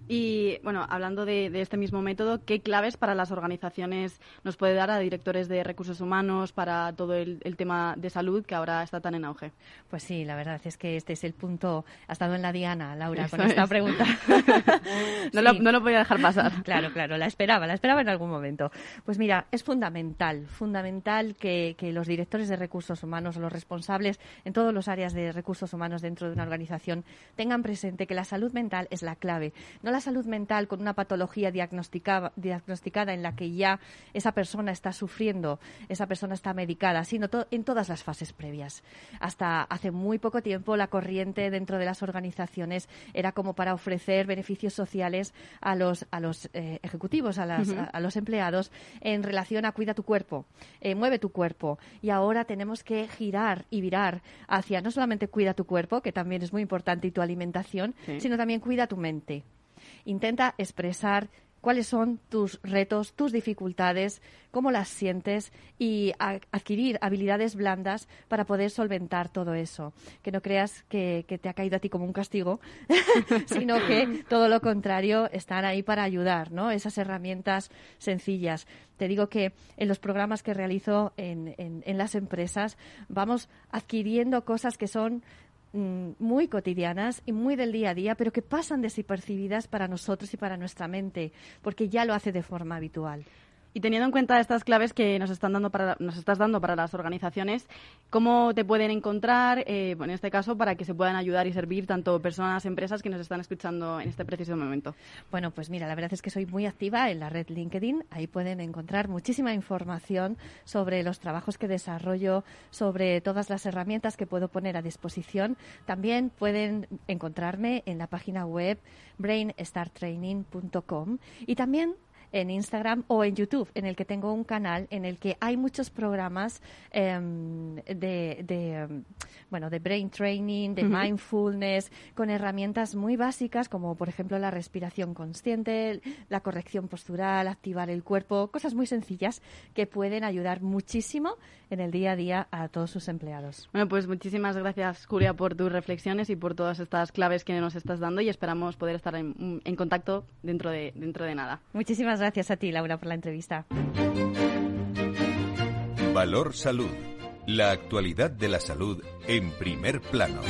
Y bueno, hablando de, este mismo método, ¿qué claves para las organizaciones nos puede dar a directores de recursos humanos para todo el, tema de salud que ahora está tan en auge? Pues sí, la verdad es que este es el punto. Ha estado en la diana, Laura, con esta pregunta. no, lo, no lo podía dejar pasar. claro, claro, la esperaba, la esperaba en algún momento. Pues mira, es fundamental, fundamental que, que los directores de recursos humanos, los responsables en todas las áreas de recursos humanos dentro de una organización, tengan presente que la salud mental es la clave no la salud mental con una patología diagnosticada, diagnosticada en la que ya esa persona está sufriendo, esa persona está medicada, sino en todas las fases previas. Hasta hace muy poco tiempo la corriente dentro de las organizaciones era como para ofrecer beneficios sociales a los, a los eh, ejecutivos, a, a, los empleados en relación a cuida tu cuerpo, eh, mueve tu cuerpo. Y ahora tenemos que girar y virar hacia no solamente cuida tu cuerpo, que también es muy importante, y tu alimentación, sino también cuida tu mente Intenta expresar cuáles son tus retos, tus dificultades, cómo las sientes y adquirir habilidades blandas para poder solventar todo eso. Que no creas que, te ha caído a ti como un castigo, sino que todo lo contrario están ahí para ayudar, ¿no? Esas herramientas sencillas. Te digo que en los programas que realizo en, en las empresas vamos adquiriendo cosas que son muy cotidianas y muy del día a día, pero que pasan desapercibidas para nosotros y para nuestra mente, porque ya lo hace de forma habitual. Y teniendo en cuenta estas claves que nos, están dando para, estás dando para las organizaciones, ¿cómo te pueden encontrar, eh, en este caso, para que se puedan ayudar y servir tanto personas, empresas que nos están escuchando en este preciso momento? Bueno, pues mira, la verdad es que soy muy activa en la red LinkedIn. Ahí pueden encontrar muchísima información sobre los trabajos que desarrollo, sobre todas las herramientas que puedo poner a disposición. También pueden encontrarme en la página web brainstartraining.com y también en Instagram o en YouTube, en el que tengo un canal en el que hay muchos programas em, de, bueno, de brain training, de mindfulness, con herramientas muy básicas como por ejemplo la respiración consciente, la corrección postural, activar el cuerpo, cosas muy sencillas que pueden ayudar muchísimo en el día a día a todos sus empleados. Bueno, pues muchísimas gracias, Julia, por tus reflexiones y por todas estas claves que nos estás dando y esperamos poder estar en, en contacto dentro de, dentro de nada. Muchísimas gracias a ti, Laura, por la entrevista. Valor Salud. La actualidad de la salud en primer plano.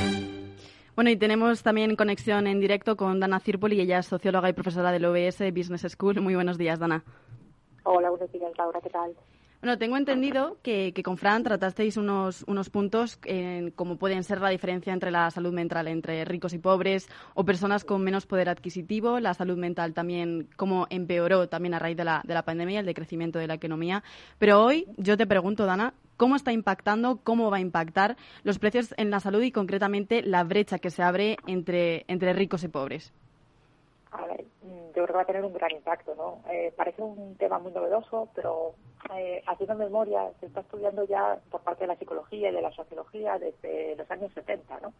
Bueno, y tenemos también conexión en directo con Dana Cirpoli, ella es socióloga y profesora del OBS Business School. Muy buenos días, Dana. Hola, buenos días, Laura, ¿qué tal? Bueno, tengo entendido que, con Fran tratasteis unos, unos puntos en cómo pueden ser la diferencia entre la salud mental entre ricos y pobres o personas con menos poder adquisitivo, la salud mental también cómo empeoró también a raíz de la, de la pandemia, el decrecimiento de la economía. Pero hoy yo te pregunto, Dana, ¿cómo está impactando, cómo va a impactar los precios en la salud y concretamente la brecha que se abre entre, entre ricos y pobres? A ver, yo creo que va a tener un gran impacto, ¿no? Eh, parece un tema muy novedoso, pero eh, haciendo memoria, se está estudiando ya por parte de la psicología y de la sociología desde los años 70, ¿no?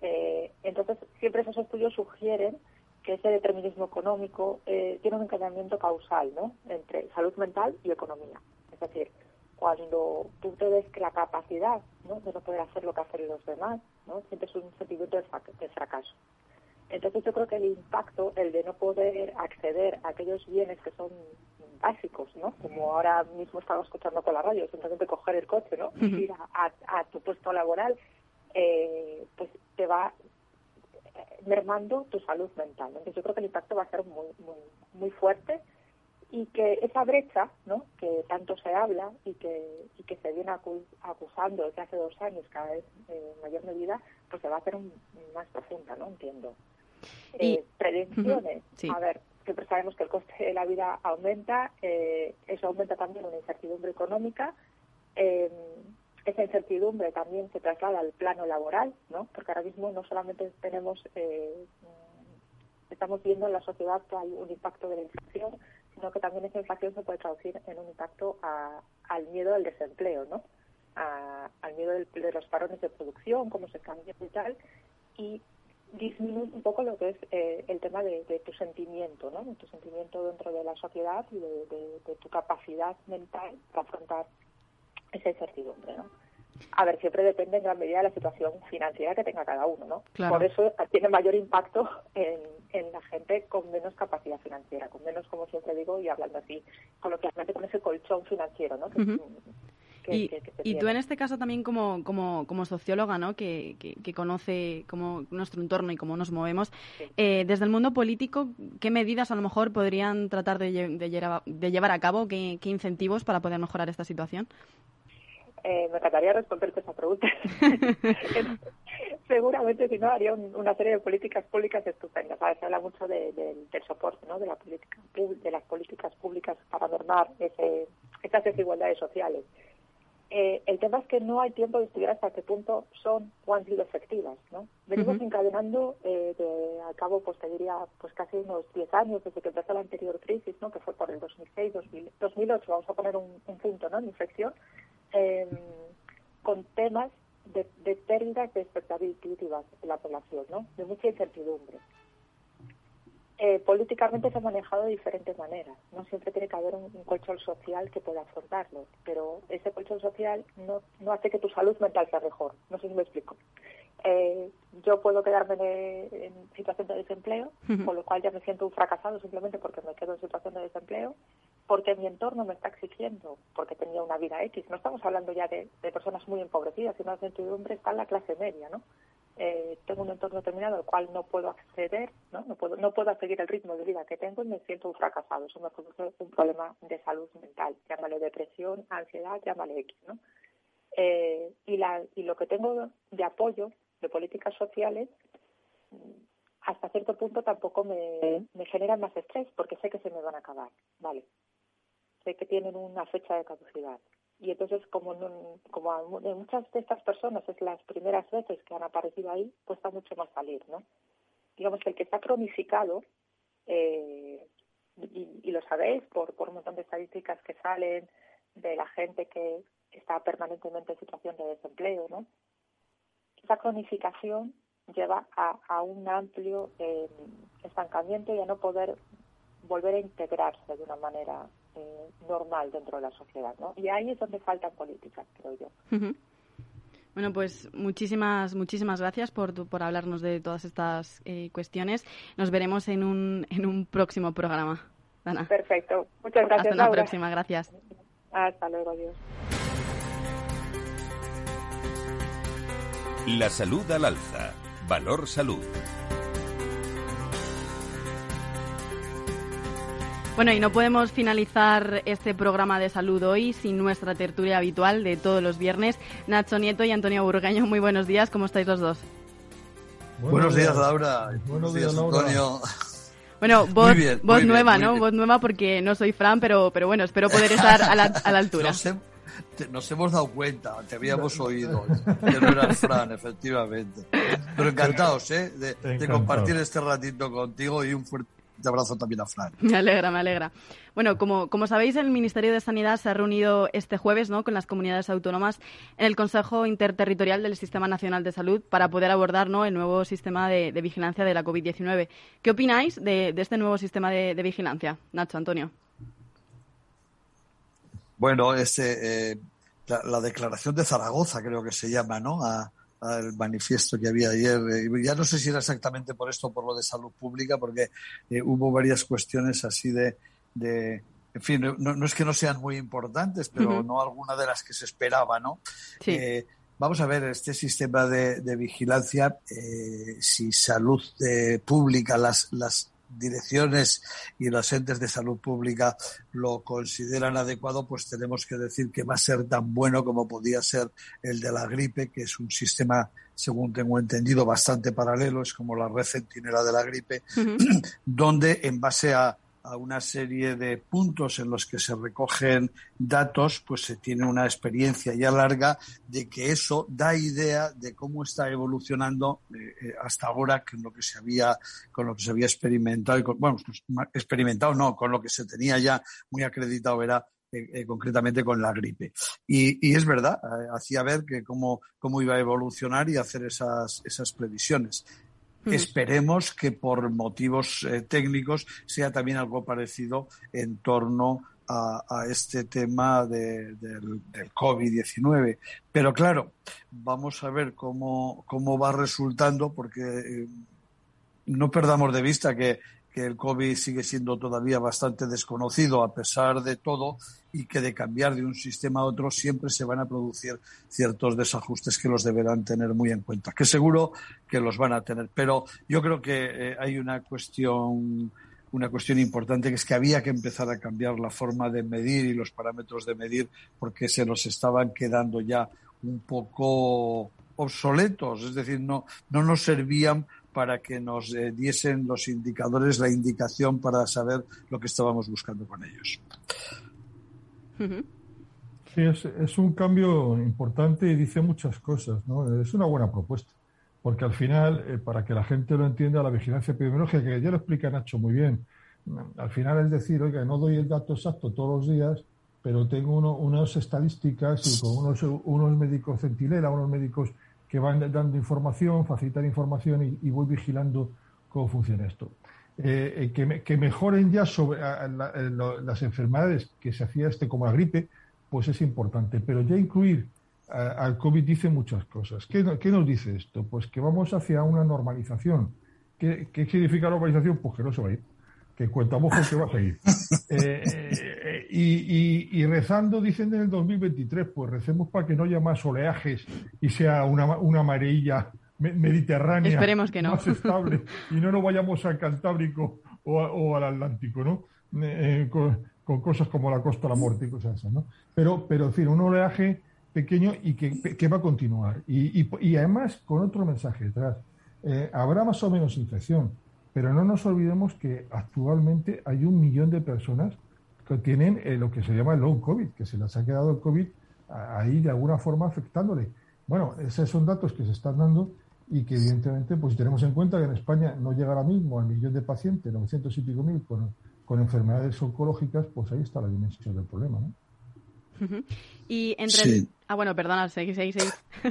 Eh, entonces, siempre esos estudios sugieren que ese determinismo económico eh, tiene un encadenamiento causal, ¿no? Entre salud mental y economía. Es decir, cuando tú te ves que la capacidad de no poder hacer lo que hacen los demás, ¿no? sientes un sentimiento de fracaso. Entonces yo creo que el impacto, el de no poder acceder a aquellos bienes que son básicos, ¿no? Como ahora mismo estamos escuchando con la radio, simplemente coger el coche, ¿no? Ir a, tu puesto laboral, eh, pues te va eh, mermando tu salud mental. Entonces yo creo que el impacto va a ser muy, muy, muy fuerte y que esa brecha, ¿no? Que tanto se habla y que, y que se viene acusando desde hace dos años cada vez en mayor medida, pues se va a hacer más profunda, ¿no? Entiendo. Eh, prevenciones. A ver, siempre sabemos que el coste de la vida aumenta, eh, eso aumenta también una incertidumbre económica. Eh, esa incertidumbre también se traslada al plano laboral, ¿no? Porque ahora mismo no solamente tenemos, eh, estamos viendo en la sociedad que hay un impacto de la inflación, sino que también esa inflación se puede traducir en un impacto al miedo al desempleo, ¿no? al miedo de los parones de producción, cómo se cambia y tal, y disminuye un poco lo que es eh, el tema de, tu sentimiento, ¿no? Tu sentimiento dentro de la sociedad y de, tu capacidad mental para afrontar esa incertidumbre, ¿no? A ver, siempre depende en gran medida de la situación financiera que tenga cada uno, ¿no? Por eso tiene mayor impacto en, en, la gente con menos capacidad financiera, con menos, como siempre digo, y hablando así, coloquialmente con ese colchón financiero, ¿no? Y, tú en este caso también como, como, como socióloga, ¿no? Que, que, conoce como nuestro entorno y cómo nos movemos, eh, desde el mundo político, ¿qué medidas a lo mejor podrían tratar de, de, llevar a cabo? ¿Qué, incentivos para poder mejorar esta situación? Eh, me encantaría responderte esa pregunta. Seguramente, si no, haría una serie de políticas públicas estupendas. Se habla mucho del soporte, ¿no? De, la política, de las políticas públicas para normar ese, estas desigualdades sociales. Eh, el tema es que no hay tiempo de estudiar hasta qué punto son o han sido efectivas, ¿no? Venimos encadenando eh, de, a cabo, pues te diría, pues casi unos 10 años desde que empezó la anterior crisis, ¿no? Que fue por el 2006, 2008, vamos a poner un, punto, ¿no? En inflexión, em, con temas de, de pérdidas de expectativas en la población, ¿no? De mucha incertidumbre. Eh, políticamente se ha manejado de diferentes maneras. No siempre tiene que haber un, colchón social que pueda afrontarlo, pero ese colchón social no, no hace que tu salud mental sea mejor. No sé si me explico. Eh, yo puedo quedarme en, situación de desempleo, con lo cual ya me siento un fracasado simplemente porque me quedo en situación de desempleo, porque mi entorno me está exigiendo, porque tenía una vida X. No estamos hablando ya de, de personas muy empobrecidas, sino de incertidumbre está en la clase media, ¿no? Eh, tengo un entorno determinado al cual no puedo acceder, ¿no? No puedo, no pudo seguir el ritmo de vida que tengo y me siento un fracasado. Eso me produce un problema de salud mental. Llámale depresión, ansiedad, llámale X, ¿no? Eh, y, la, y lo que tengo de apoyo de políticas sociales hasta cierto punto tampoco me, me generan más estrés porque sé que se me van a acabar, ¿vale? Sé que tienen una fecha de caducidad y entonces como como en muchas de estas personas es las primeras veces que han aparecido ahí cuesta mucho más salir no digamos que el que está cronificado eh, y, lo sabéis por, por un montón de estadísticas que salen de la gente que está permanentemente en situación de desempleo no esa cronificación lleva a, a un amplio eh, estancamiento y a no poder volver a integrarse de una manera eh, normal dentro de la sociedad, ¿no? Y ahí es donde faltan políticas, creo yo. Bueno, pues muchísimas, muchísimas gracias por, por hablarnos de todas estas eh, cuestiones. Nos veremos en un, en un próximo programa. Dana. Perfecto. Muchas gracias. Hasta la próxima. Gracias. Hasta luego. Adiós. La salud al alza. Valor salud. Bueno, y no podemos finalizar este programa de salud hoy sin nuestra tertulia habitual de todos los viernes. Nacho Nieto y Antonio Burgaño, muy buenos días, ¿cómo estáis los dos? Buenos, días, Laura. Buenos días, Antonio. Bueno, voz, voz nueva, ¿no? Voz nueva porque no soy Fran, pero, pero bueno, espero poder estar a la, a la altura. Nos, hemos dado cuenta, te habíamos oído, que no eras Fran, efectivamente. Pero encantados, ¿eh? De, de compartir este ratito contigo y un fuerte fuerte abrazo también a Fran. Me alegra, me alegra. Bueno, como, como sabéis, el Ministerio de Sanidad se ha reunido este jueves ¿no? con las comunidades autónomas en el Consejo Interterritorial del Sistema Nacional de Salud para poder abordar ¿no? el nuevo sistema de, vigilancia de la COVID-19. ¿Qué opináis de, este nuevo sistema de, vigilancia? Nacho, Antonio. Bueno, este, eh, la, declaración de Zaragoza creo que se llama, ¿no? Al manifiesto que había ayer. Eh, ya no sé si era exactamente por esto o por lo de salud pública, porque eh, hubo varias cuestiones así de, de en fin, no, es que no sean muy importantes, pero no alguna de las que se esperaba, ¿no? Eh, vamos a ver, este sistema de, de vigilancia, si salud pública, las, las direcciones y los entes de salud pública lo consideran adecuado, pues tenemos que decir que va a ser tan bueno como podía ser el de la gripe, que es un sistema, según tengo entendido, bastante paralelo, es como la red centinela de la gripe, donde en base a a una serie de puntos en los que se recogen datos, pues se tiene una experiencia ya larga de que eso da idea de cómo está evolucionando eh, eh, hasta ahora con lo que se había con lo que se había experimentado y bueno pues, experimentado no con lo que se tenía ya muy acreditado era eh, concretamente con la gripe. Y, y es verdad, hacía ver que cómo, cómo iba a evolucionar y hacer esas, esas previsiones. Esperemos que por motivos eh, técnicos sea también algo parecido en torno a, este tema del, COVID-19. Pero claro, vamos a ver cómo, cómo va resultando, porque eh, no perdamos de vista que que el COVID sigue siendo todavía bastante desconocido a pesar de todo y que de cambiar de un sistema a otro siempre se van a producir ciertos desajustes que los deberán tener muy en cuenta, que seguro que los van a tener. Pero yo creo que eh, hay una cuestión una cuestión importante que es que había que empezar a cambiar la forma de medir y los parámetros de medir porque se nos estaban quedando ya un poco obsoletos, es decir, no, no nos servían para que nos eh, diesen los indicadores la indicación para saber lo que estábamos buscando con ellos. Sí, es, un cambio importante y dice muchas cosas. ¿no? Es una buena propuesta, porque al final, eh, para que la gente lo entienda, la vigilancia epidemiológica, que ya lo explica Nacho muy bien, al final es decir, oiga, no doy el dato exacto todos los días, pero tengo unas estadísticas y con unos, unos médicos centinela, unos médicos que van dando información, facilitar información y, voy vigilando cómo funciona esto. Eh, eh, que, mejoren ya sobre las enfermedades que se hacía este como la gripe, pues es importante. Pero ya incluir al COVID dice muchas cosas. ¿Qué, nos dice esto? Pues que vamos hacia una normalización. ¿Qué, ¿Qué, significa normalización? Pues que no se va a ir que cuentamos que va a seguir. Eh, eh, y, rezando, dicen en el 2023, pues recemos para que no haya más oleajes y sea una, una amarilla mediterránea Esperemos que no. más estable y no nos vayamos al Cantábrico o, al Atlántico, ¿no? Eh, con, cosas como la Costa de la Muerte y cosas así, ¿no? Pero, pero en fin, un oleaje pequeño y que, que va a continuar. Y, y, además con otro mensaje detrás. habrá más o menos infección, pero no nos olvidemos que actualmente hay un millón de personas que tienen eh, lo que se llama el long COVID, que se les ha quedado el COVID ahí de alguna forma afectándole. Bueno, esos son datos que se están dando y que evidentemente pues tenemos en cuenta que en España no llega ahora mismo al millón de pacientes, 900 y pico mil con, con enfermedades oncológicas, pues ahí está la dimensión del problema. ¿no? Y entre Ah, bueno, perdona, seguís, seguís,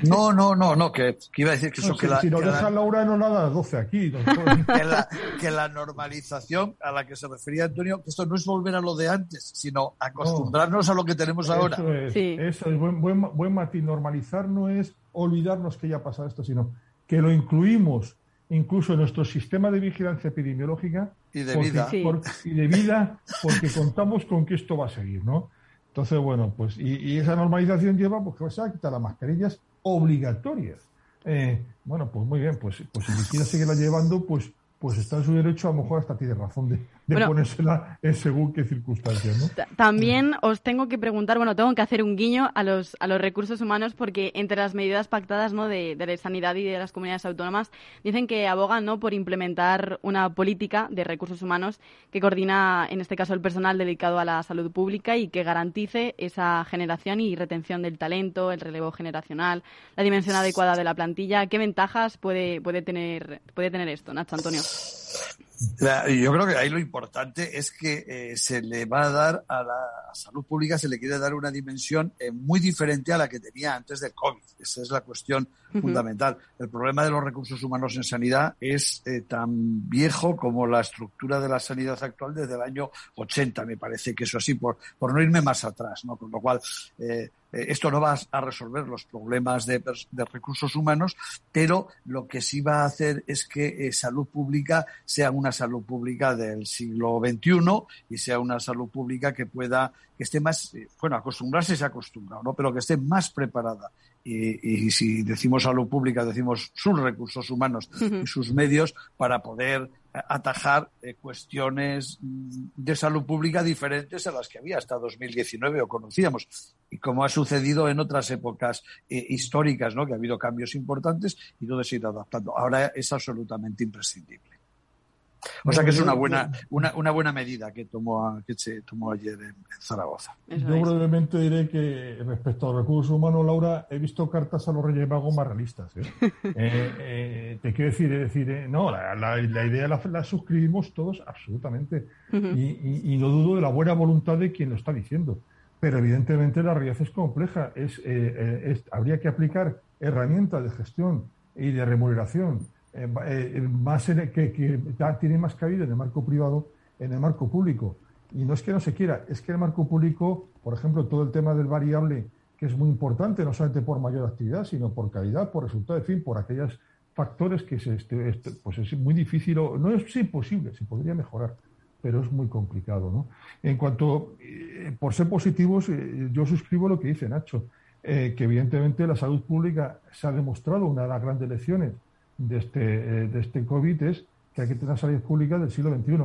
No, no, no, no, que, iba a decir que eso que la... Si nos deja Laura no nada 12 aquí. que, la, que, la, normalización a la que se refería Antonio, que esto no es volver a lo de antes, sino acostumbrarnos a lo que tenemos ahora. Eso es, eso es buen, buen, buen matiz. Normalizar no es olvidarnos que ya ha pasado esto, sino que lo incluimos incluso en nuestro sistema de vigilancia epidemiológica y de vida y de vida porque contamos con que esto va a seguir, ¿no? Entonces, bueno, pues, y, esa normalización lleva pues, que se a quitar las mascarillas obligatorias. Eh, bueno, pues muy bien, pues, pues si quiere seguirla llevando, pues pues está en su derecho, a lo mejor hasta tiene razón de, ponérsela en según qué circunstancias. ¿no? También os tengo que preguntar, bueno, tengo que hacer un guiño a los, a los recursos humanos porque entre las medidas pactadas ¿no? de, de la sanidad y de las comunidades autónomas dicen que abogan ¿no? por implementar una política de recursos humanos que coordina, en este caso, el personal dedicado a la salud pública y que garantice esa generación y retención del talento, el relevo generacional, la dimensión adecuada de la plantilla. ¿Qué ventajas puede, puede, tener, puede tener esto, Nacho Antonio? Yo creo que ahí lo importante es que eh, se le va a dar a la salud pública, se le quiere dar una dimensión eh, muy diferente a la que tenía antes del COVID. Esa es la cuestión fundamental. El problema de los recursos humanos en sanidad es eh, tan viejo como la estructura de la sanidad actual desde el año 80, me parece que eso así, por, por no irme más atrás, ¿no? Con lo cual, esto no va a resolver los problemas de, de, recursos humanos, pero lo que sí va a hacer es que salud pública sea una salud pública del siglo XXI y sea una salud pública que pueda, que esté más, eh, bueno, acostumbrarse se ha acostumbrado, ¿no? Pero que esté más preparada. Y, y si decimos salud pública, decimos sus recursos humanos y sus medios para poder atajar eh, cuestiones mm, de salud pública diferentes a las que había hasta 2019 o conocíamos. Y como ha sucedido en otras épocas eh, históricas, ¿no? que ha habido cambios importantes y todo se ha ido adaptando. Ahora es absolutamente imprescindible. O sea que es una buena, una, una buena medida que tomó, que se tomó ayer en, Zaragoza. Yo brevemente diré que respecto a los recursos humanos, Laura, he visto cartas a los Reyes Magos más realistas. ¿eh? eh, eh te quiero decir, es decir, eh, no, la, la, idea la, suscribimos todos absolutamente. y, y, no dudo de la buena voluntad de quien lo está diciendo. Pero evidentemente la realidad es compleja. Es, es habría que aplicar herramientas de gestión y de remuneración eh, eh, que, que tiene más cabida en el marco privado, en el marco público. Y no es que no se quiera, es que el marco público, por ejemplo, todo el tema del variable, que es muy importante, no solamente por mayor actividad, sino por calidad, por resultado, en fin, por aquellos factores que se, este, este, pues es muy difícil, o, no es imposible, se podría mejorar, pero es muy complicado. ¿no? En cuanto, eh, por ser positivos, yo suscribo lo que dice Nacho, que evidentemente la salud pública se ha demostrado una de las grandes lecciones de este, eh, de este COVID es que hay que tener salud pública del siglo XXI,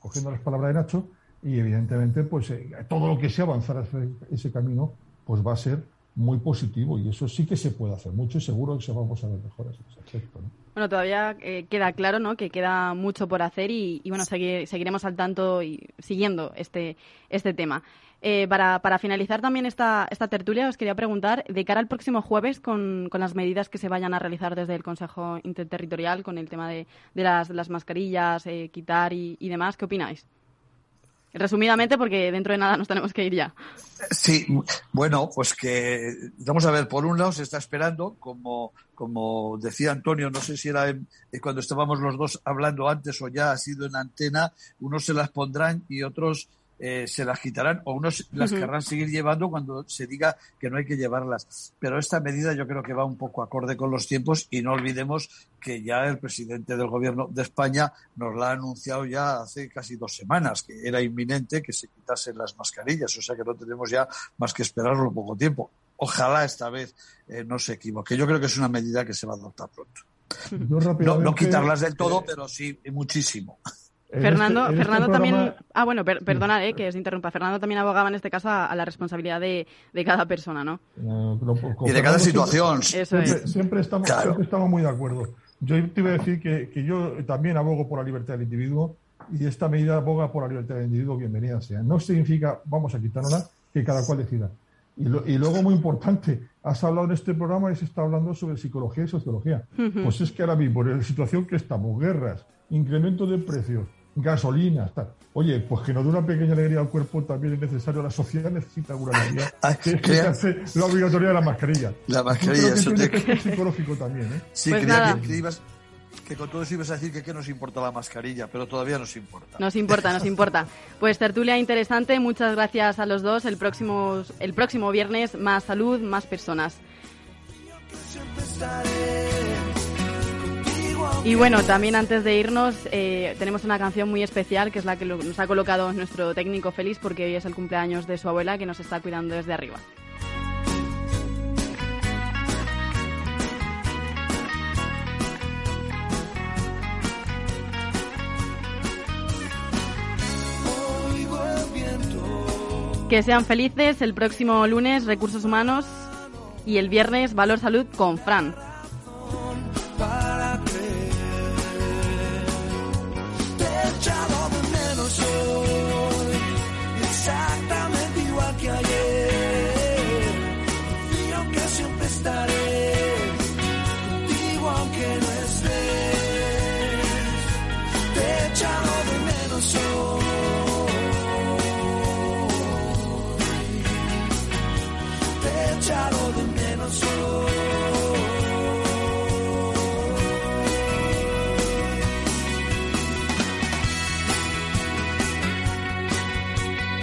cogiendo las palabras de Nacho, y evidentemente pues eh, todo lo que sea avanzar hacia ese camino pues va a ser muy positivo y eso sí que se puede hacer mucho y seguro que se vamos a ver mejoras en ese aspecto. Bueno, todavía eh, queda claro ¿no? que queda mucho por hacer y, bueno, seguiremos al tanto y siguiendo este, este tema. Eh, para, para, finalizar también esta, esta tertulia, os quería preguntar, de cara al próximo jueves, con, con las medidas que se vayan a realizar desde el Consejo Interterritorial, con el tema de, de las, las mascarillas, eh, quitar y, y demás, ¿qué opináis? Resumidamente, porque dentro de nada nos tenemos que ir ya. Sí, bueno, pues que vamos a ver, por un lado se está esperando, como, como decía Antonio, no sé si era cuando estábamos los dos hablando antes o ya ha sido en antena, unos se las pondrán y otros eh, se las quitarán o unos las querrán seguir llevando cuando se diga que no hay que llevarlas. Pero esta medida yo creo que va un poco acorde con los tiempos y no olvidemos que ya el presidente del gobierno de España nos la ha anunciado ya hace casi dos semanas, que era inminente que se quitasen las mascarillas. O sea que no tenemos ya más que esperarlo poco tiempo. Ojalá esta vez eh, no se equivoque. Yo creo que es una medida que se va a adoptar pronto. No, no, quitarlas del todo, eh, pero sí muchísimo. Fernando, este- Fernando también. Ah, bueno, perdona eh, que os interrumpa. Fernando también abogaba en este caso a, la responsabilidad de, cada persona, ¿no? y de cada situación. Siempre, estamos, muy de acuerdo. Yo te iba a decir que, yo también abogo por la libertad del individuo y esta medida aboga por la libertad del individuo, bienvenida sea. No significa vamos a quitárnosla, que cada cual decida. Y, y, luego, muy importante, has hablado en este programa y se está hablando sobre psicología y sociología. Pues es que ahora mismo, en la situación que estamos, guerras, incremento de precios, gasolina, tal. Oye, pues que nos dé una pequeña alegría al cuerpo también es necesario. La sociedad necesita alguna alegría. que es que hace la obligatoria de la mascarilla. La mascarilla, eso te... psicológico también, ¿eh? Sí, pues creía que, ibas, que con todo eso ibas a decir que qué nos importa la mascarilla, pero todavía nos importa. Nos importa, nos importa. Pues tertulia interesante, muchas gracias a los dos. El próximo, el próximo viernes, más salud, más personas. Y bueno, también antes de irnos, eh, tenemos una canción muy especial que es la que nos ha colocado nuestro técnico feliz porque hoy es el cumpleaños de su abuela que nos está cuidando desde arriba. Que sean felices el próximo lunes, Recursos Humanos, y el viernes, Valor Salud con Fran. De